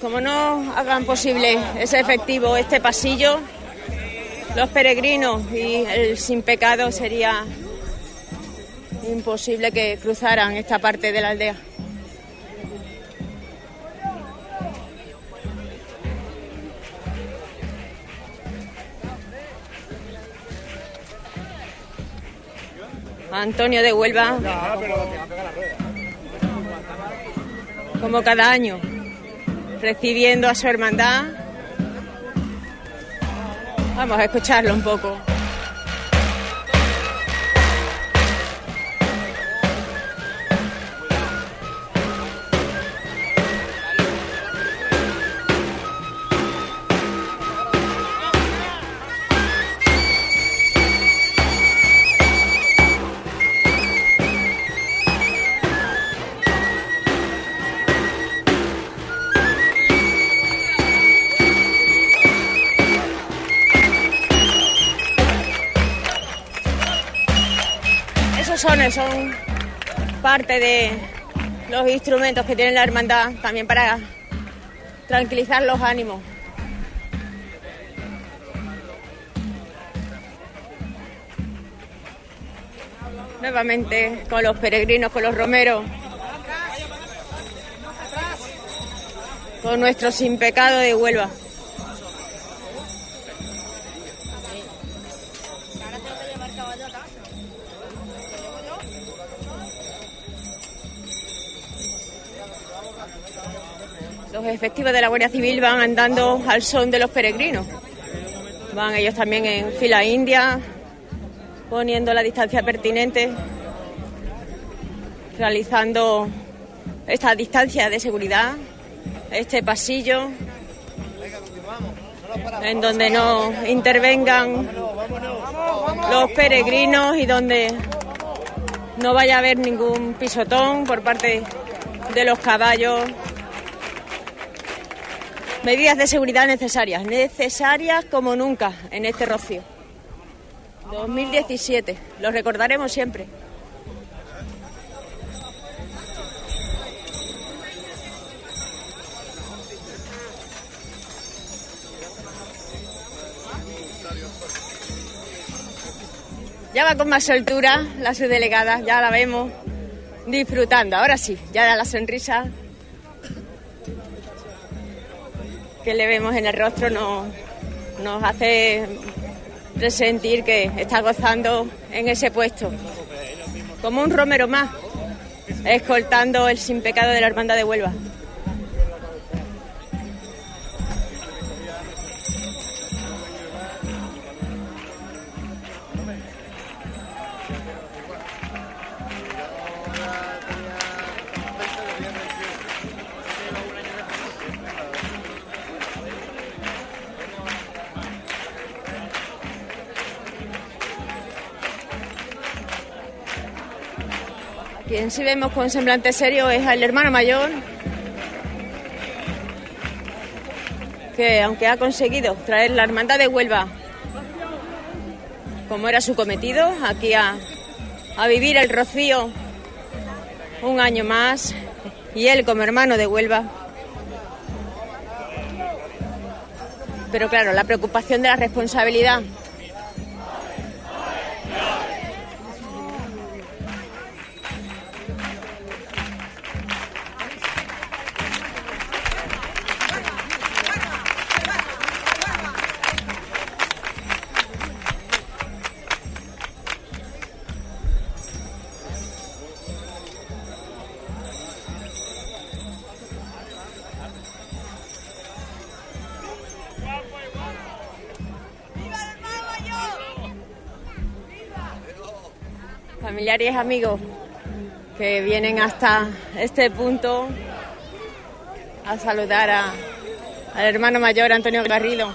Como no hagan posible ese efectivo, este pasillo, los peregrinos y el sin pecado sería imposible que cruzaran esta parte de la aldea. Antonio de Huelva, como cada año, recibiendo a su hermandad. Vamos a escucharlo un poco. Sones son parte de los instrumentos que tiene la hermandad también para tranquilizar los ánimos. Nuevamente con los peregrinos, con los romeros, con nuestro sin pecado de Huelva. Los efectivos de la Guardia Civil van andando al son de los peregrinos. Van ellos también en fila india, poniendo la distancia pertinente, realizando esta distancia de seguridad, este pasillo, en donde no intervengan los peregrinos y donde no vaya a haber ningún pisotón por parte de los caballos. Medidas de seguridad necesarias, necesarias como nunca en este rocío. 2017, lo recordaremos siempre. Ya va con más soltura la subdelegada, ya la vemos disfrutando. Ahora sí, ya da la sonrisa que le vemos en el rostro nos, nos hace presentir que está gozando en ese puesto. Como un romero más, escoltando el sin pecado de la hermandad de Huelva. Quien sí vemos con semblante serio es al hermano mayor, que aunque ha conseguido traer la hermandad de Huelva, como era su cometido, aquí a, a vivir el rocío un año más, y él como hermano de Huelva. Pero claro, la preocupación de la responsabilidad y amigos que vienen hasta este punto a saludar a- al hermano mayor Antonio Garrido.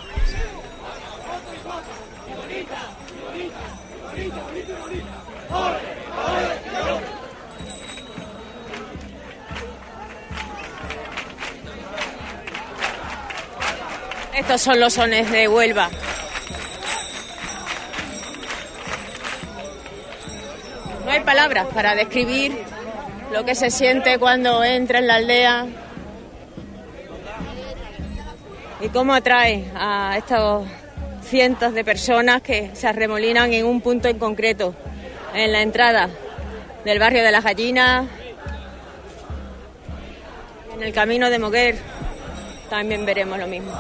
Estos son los sones de Huelva. Palabras para describir lo que se siente cuando entra en la aldea y cómo atrae a estos cientos de personas que se arremolinan en un punto en concreto, en la entrada del barrio de las Gallinas, en el camino de Moguer, también veremos lo mismo.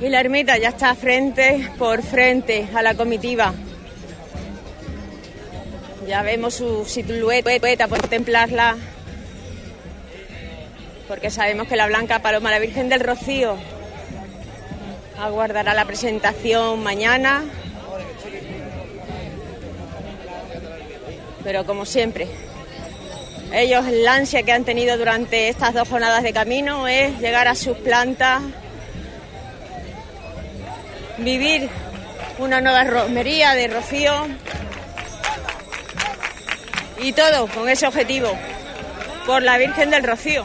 Y la ermita ya está frente por frente a la comitiva. Ya vemos su silueta por contemplarla, porque sabemos que la Blanca Paloma, la Virgen del Rocío, aguardará la presentación mañana. Pero como siempre, ellos la ansia que han tenido durante estas dos jornadas de camino es llegar a sus plantas, vivir una nueva romería de Rocío y todo con ese objetivo, por la Virgen del Rocío.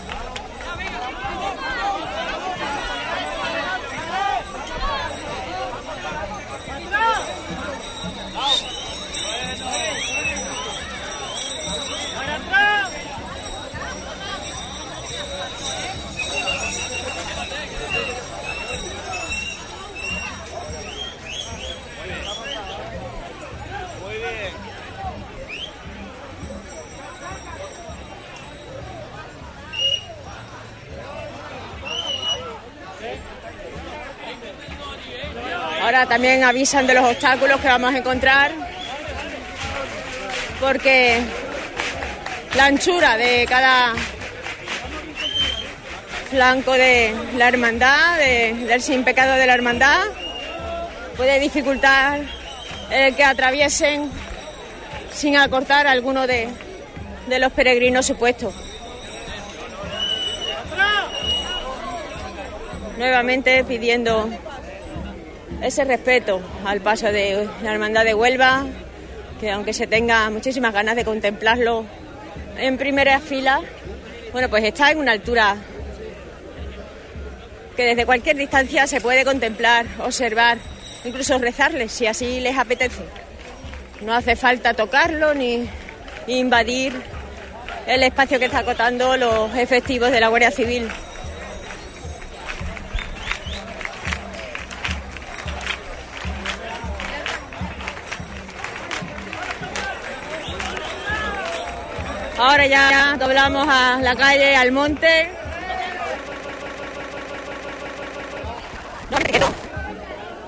También avisan de los obstáculos que vamos a encontrar, porque la anchura de cada flanco de la hermandad, de- del sin pecado de la hermandad, puede dificultar el que atraviesen sin acortar alguno de, de los peregrinos supuestos. Nuevamente pidiendo ese respeto al paso de la Hermandad de Huelva, que aunque se tenga muchísimas ganas de contemplarlo en primera fila, bueno, pues está en una altura que desde cualquier distancia se puede contemplar, observar, incluso rezarles si así les apetece. No hace falta tocarlo ni invadir el espacio que está acotando los efectivos de la Guardia Civil. Ahora ya doblamos a la calle, al monte.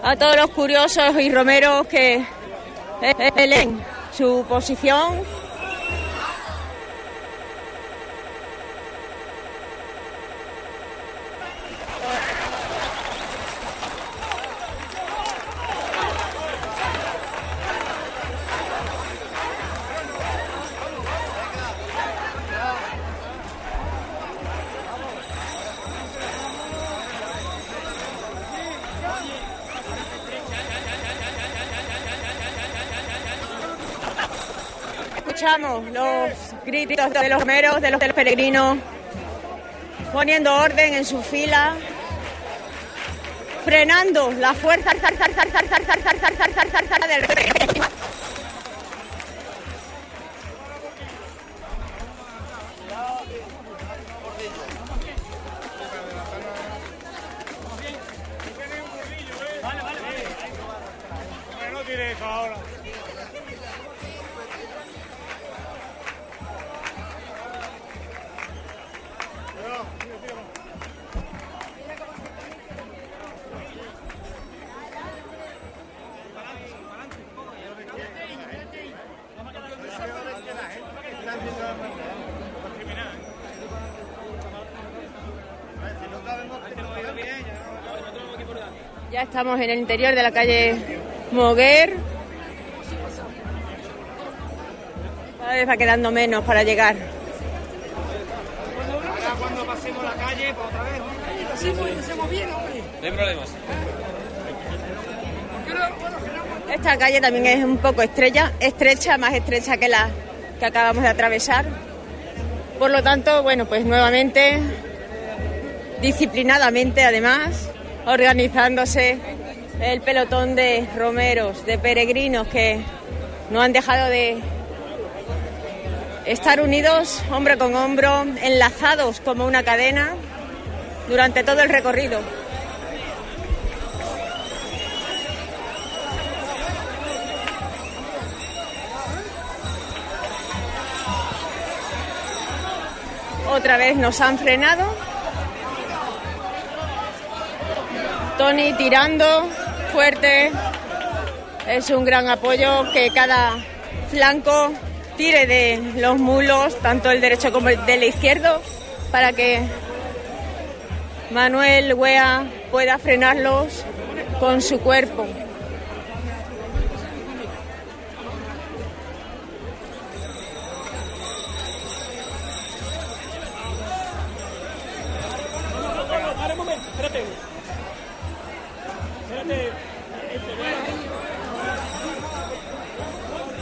A todos los curiosos y romeros que leen su posición. Escuchamos los gritos de los romeros, de los, peregrinos, poniendo orden en su fila, frenando la fuerza zar, estamos en el interior de la calle Moguer. Cada vez va quedando menos para llegar. Ahora cuando pasemos la calle, pues otra vez. No problemas. Esta calle también es un poco estrecha, estrecha, más estrecha que la que acabamos de atravesar. Por lo tanto, bueno, pues nuevamente, disciplinadamente además, organizándose el pelotón de romeros, de peregrinos que no han dejado de estar unidos hombro con hombro, enlazados como una cadena durante todo el recorrido. Otra vez nos han frenado. Tony tirando fuerte. Es un gran apoyo que cada flanco tire de los mulos, tanto el derecho como el del izquierdo, para que Manuel Wea pueda frenarlos con su cuerpo.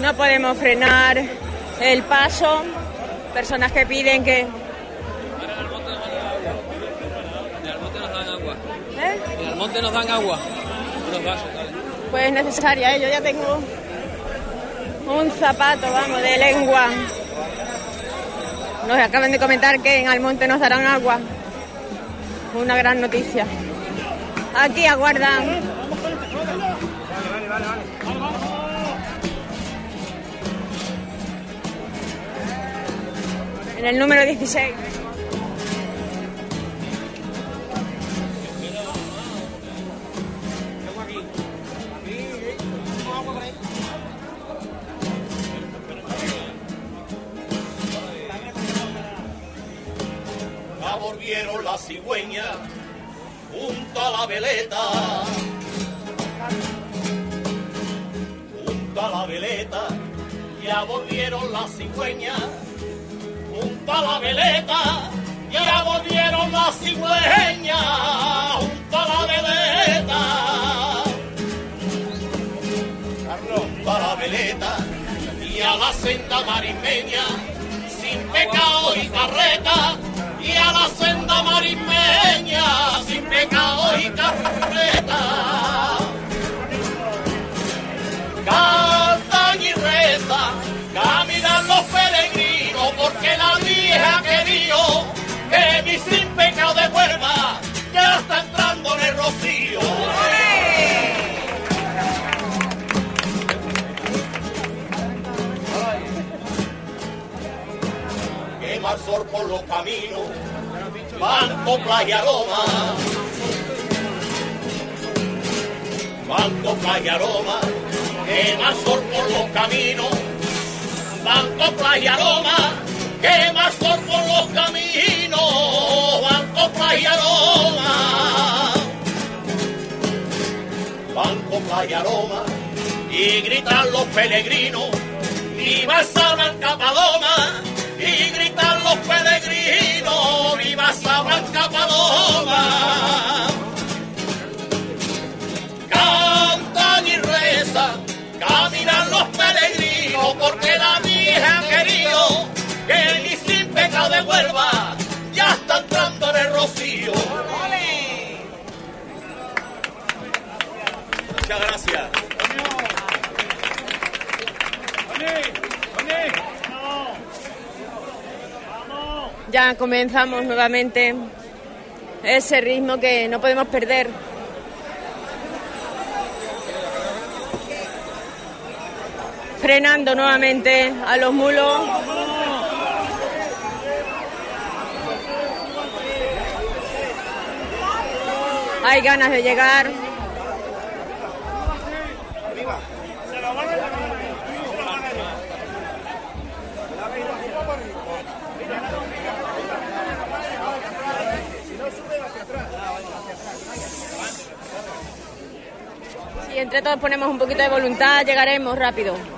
No podemos frenar el paso. Personas que piden que... En el monte nos dan agua. ¿Eh? En el monte nos dan agua. Pues necesaria, ¿eh? yo ya tengo un zapato, vamos, de lengua. Nos acaban de comentar que en Almonte nos darán agua. Una gran noticia. Aquí aguardan. En el número 16. Ya volvieron las cigüeñas junto a la veleta. Junto a la veleta, ya volvieron las cigüeñas junto a la veleta. Ya volvieron las cigüeñas junto a la veleta. Junto a la veleta y a la senda marismeña sin pecado y carreta y a la senda marismeña sin pecado y carreta. Vieja querido que mi sin pecado de huerva ya está entrando en el rocío. quema el sol por los caminos, banco, playa, aroma. Banco, playa, aroma, quema el sol por los caminos, banco, playa, aroma, quema el sol por los caminos, banco, playa, aroma. Banco, playa, aroma, y gritan los peregrinos, viva esa blanca paloma, y gritan los peregrinos, viva esa blanca paloma. Ya está entrando en el rocío. Muchas gracias. Ya comenzamos nuevamente ese ritmo que no podemos perder. Frenando nuevamente a los mulos. Hay ganas de llegar. Si entre todos ponemos un poquito de voluntad, llegaremos rápido.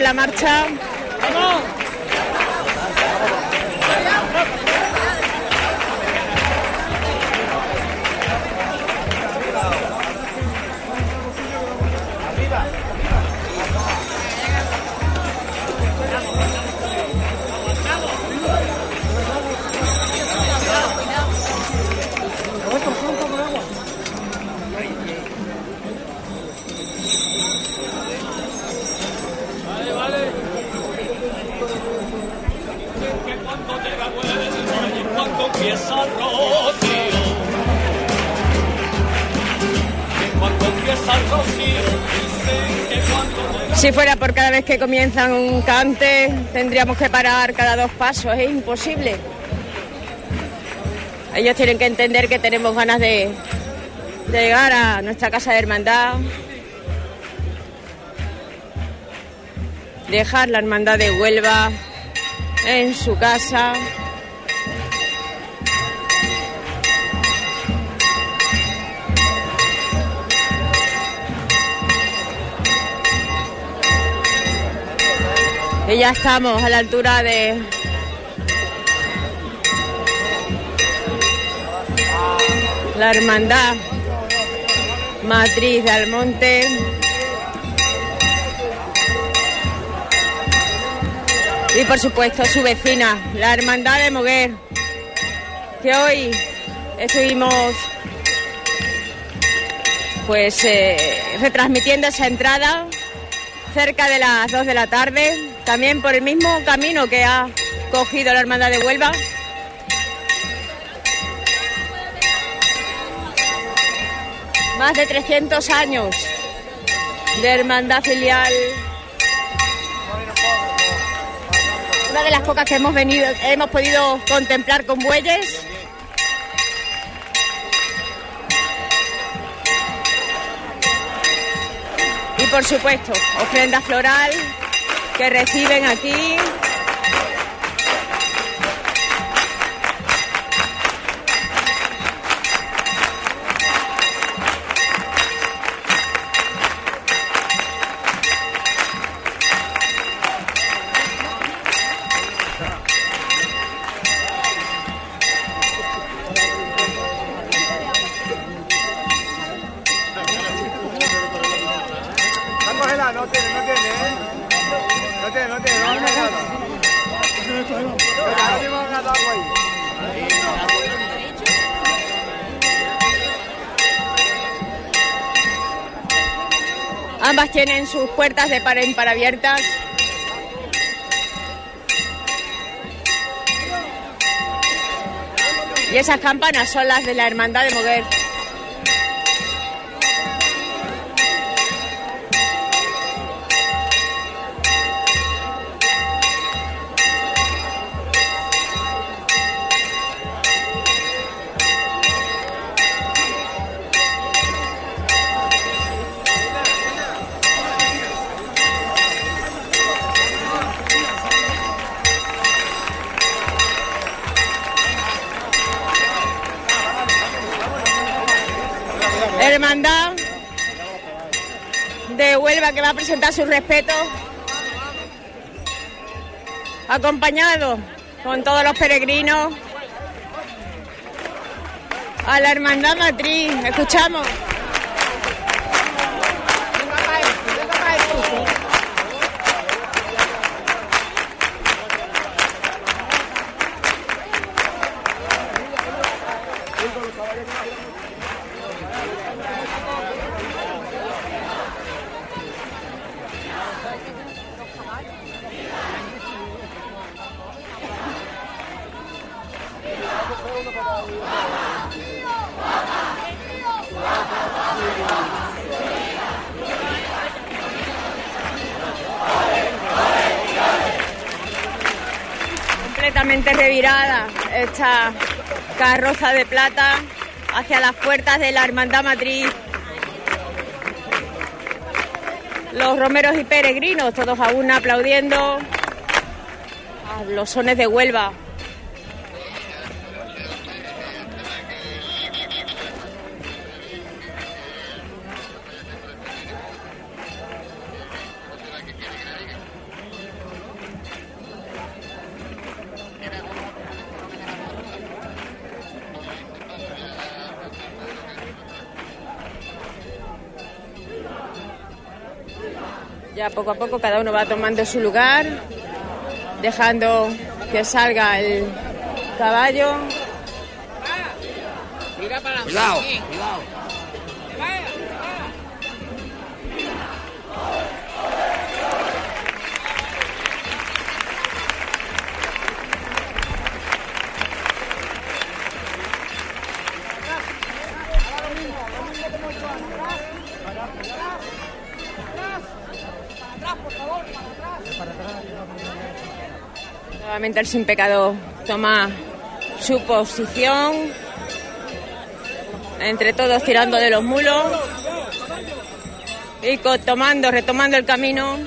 La marcha. Si fuera por cada vez que comienzan un cante, tendríamos que parar cada dos pasos. Es imposible. Ellos tienen que entender que tenemos ganas de, llegar a nuestra casa de hermandad. Dejar la hermandad de Huelva en su casa. Y ya estamos a la altura de la hermandad matriz de Almonte. Y por supuesto su vecina, la hermandad de Moguer, que hoy estuvimos pues eh, retransmitiendo esa entrada cerca de las 2 de la tarde, también por el mismo camino que ha cogido la Hermandad de Huelva. Más de 300 años de hermandad filial. Una de las pocas que hemos venido, hemos podido contemplar con bueyes. Y por supuesto, ofrenda floral que reciben aquí. Sus puertas de par en par abiertas. Y esas campanas son las de la Hermandad de Moguer. Presentar sus respetos. Acompañado con todos los peregrinos a la Hermandad Matriz. Escuchamos. Revirada esta carroza de plata hacia las puertas de la Hermandad Matriz. Los romeros y peregrinos, todos a una aplaudiendo. a los sones de Huelva. Poco a poco cada uno va tomando su lugar, dejando que salga el caballo. Cuidado. El sin pecado toma su posición. Entre todos tirando de los mulos. Y tomando, retomando el camino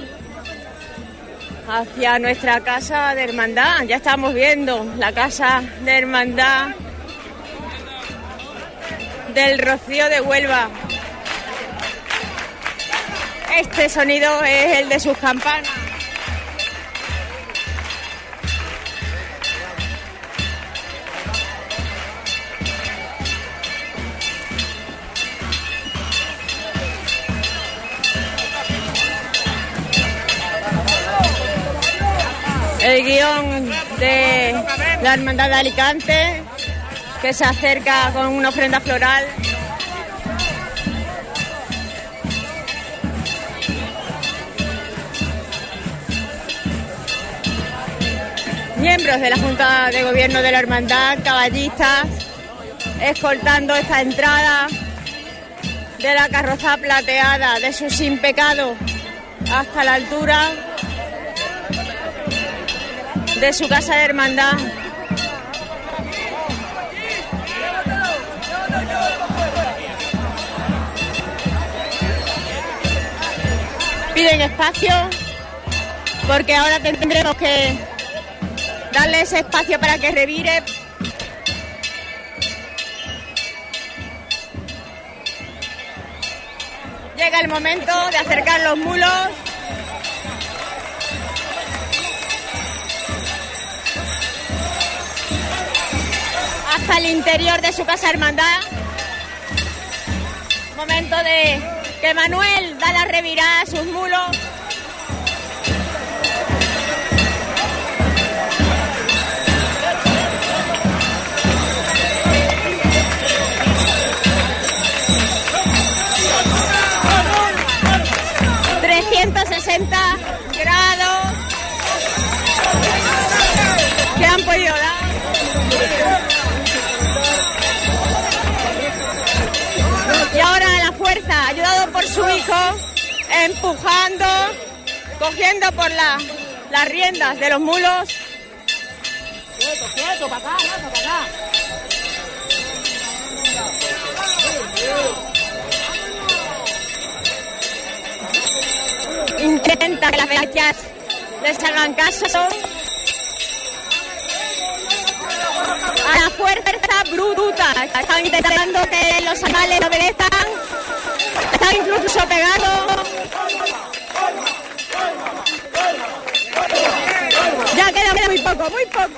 hacia nuestra casa de hermandad. Ya estamos viendo la casa de hermandad del Rocío de Huelva. Este sonido es el de sus campanas. El guion de la Hermandad de Alicante, que se acerca con una ofrenda floral. Miembros de la Junta de Gobierno de la Hermandad, caballistas, escoltando esta entrada de la carroza plateada de su sin hasta la altura de su casa de hermandad. Piden espacio porque ahora tendremos que darle ese espacio para que revire. Llega el momento de acercar los mulos. Hasta el interior de su casa hermandad. Momento de que Manuel da la revirada a sus mulos. Empujando, cogiendo por la- las riendas de los mulos. Quieto, quieto, para acá, para acá. Intenta que las bestias les hagan caso. A la fuerza bruta. Están intentando que los animales obedezcan. Están incluso pegados. Ya queda, queda muy poco, muy poco.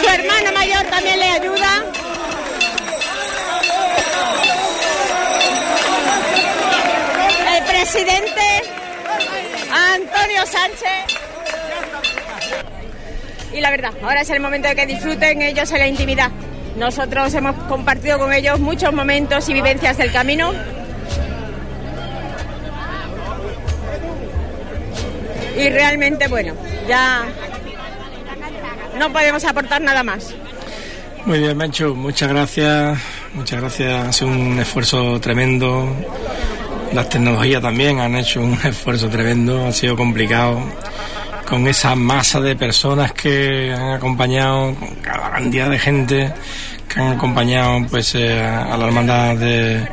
Su hermano mayor también le ayuda. El presidente Antonio Sánchez. Y la verdad, ahora es el momento de que disfruten ellos en la intimidad. Nosotros hemos compartido con ellos muchos momentos y vivencias del camino. Y realmente, bueno, ya no podemos aportar nada más. Muy bien, Mencho, muchas gracias. Muchas gracias. Ha sido un esfuerzo tremendo. Las tecnologías también han hecho un esfuerzo tremendo. Ha sido complicado. Con esa masa de personas que han acompañado, con cada cantidad de gente que han acompañado pues eh, a la hermandad de,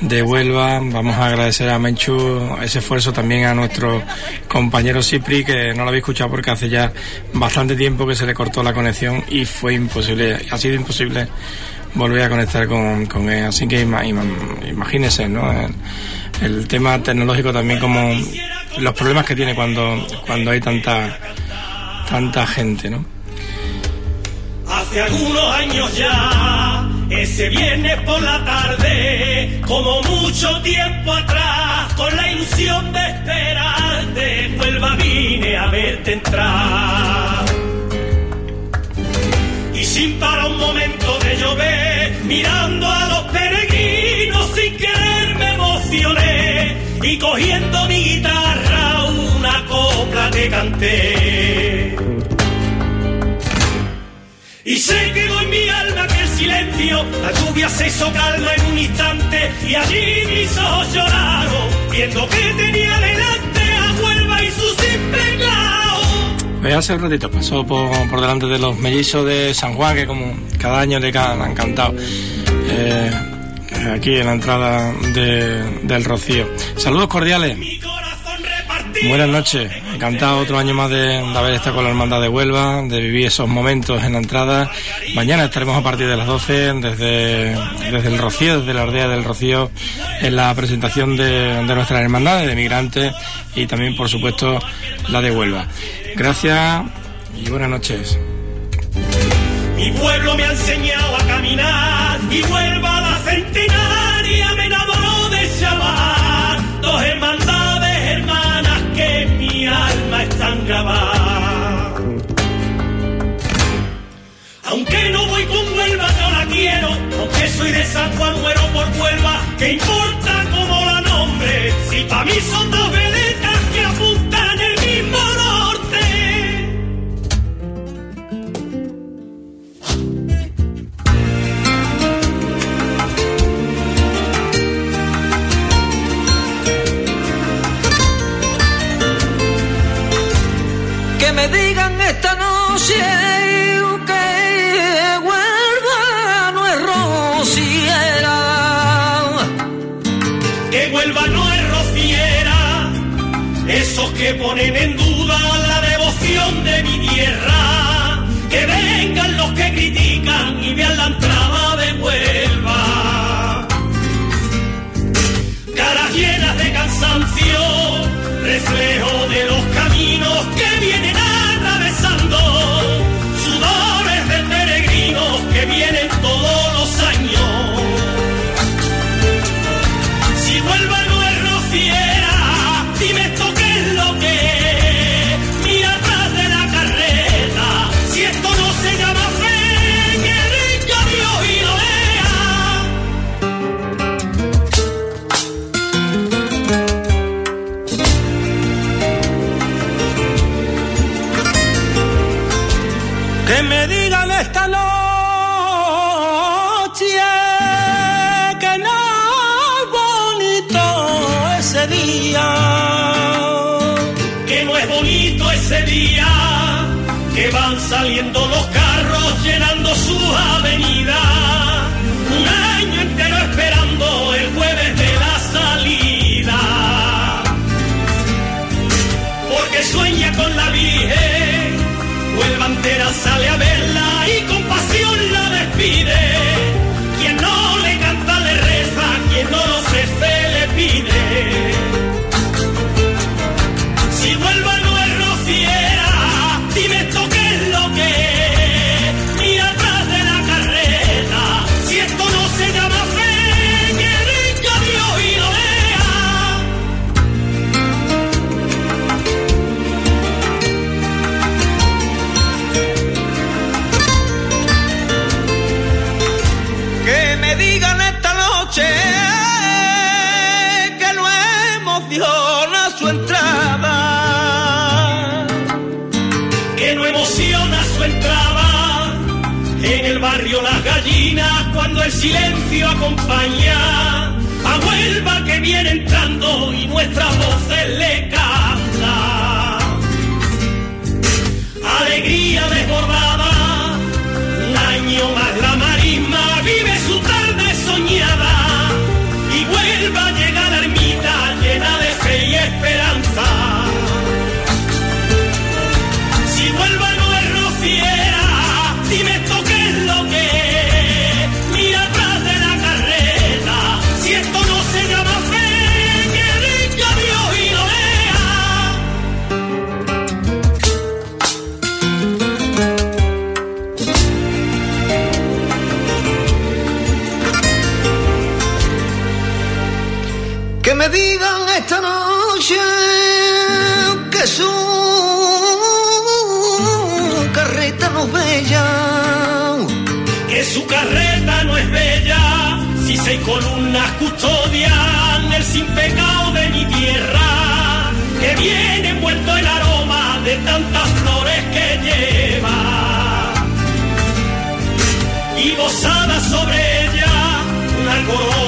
de Huelva. Vamos a agradecer a Menchu ese esfuerzo también a nuestro compañero Cipri, que no lo había escuchado porque hace ya bastante tiempo que se le cortó la conexión y fue imposible, ha sido imposible volver a conectar con, con él. Así que ima- ima- imagínese, ¿no? El, tema tecnológico también como los problemas que tiene cuando, cuando hay tanta, tanta gente, ¿no? Hace algunos años ya, ese viernes por la tarde, como mucho tiempo atrás, con la ilusión de esperarte, Huelva vine a verte entrar. Mirando a los peregrinos sin querer me emocioné y cogiendo mi guitarra una copla te canté. Y se quedó en mi alma aquel silencio, la lluvia se hizo calma en un instante y allí mis ojos lloraron, viendo que tenía delante a Huelva y sus impecados. Pues hace un ratito pasó por, por delante de los mellizos de San Juan, que como cada año le can- han cantado eh, aquí en la entrada de- del Rocío. Saludos cordiales. Buenas noches. Encantado otro año más de, de haber estado con la Hermandad de Huelva, de vivir esos momentos en la entrada. Mañana estaremos a partir de las 12 desde, desde el Rocío, desde la aldea del Rocío, en la presentación de, de nuestras hermandades de migrantes y también, por supuesto, la de Huelva. Gracias y buenas noches. Mi pueblo me ha enseñado a caminar y Huelva la centenaria Aunque no voy con Huelva, no la quiero. Aunque soy de San Juan, muero por Huelva. ¿Qué importa cómo la nombre? Si para mí son dos veletas digan esta noche que Huelva no es rociera. que Huelva no es rociera, esos que ponen en duda la devoción de mi tierra, que vengan los que critican y vean la entrada de Huelva. Caras llenas de cansancio, reflejo de los caminos que que van saliendo los carros llenando sus avenidas. Un año entero esperando el jueves de la salida. Porque sueña con la Virgen, Huelva entera sale a verla el silencio acompaña. A Huelva que viene entrando y nuestras voces le sin pecado de mi tierra, que viene envuelto el aroma de tantas flores que lleva. Y posada sobre ella una corona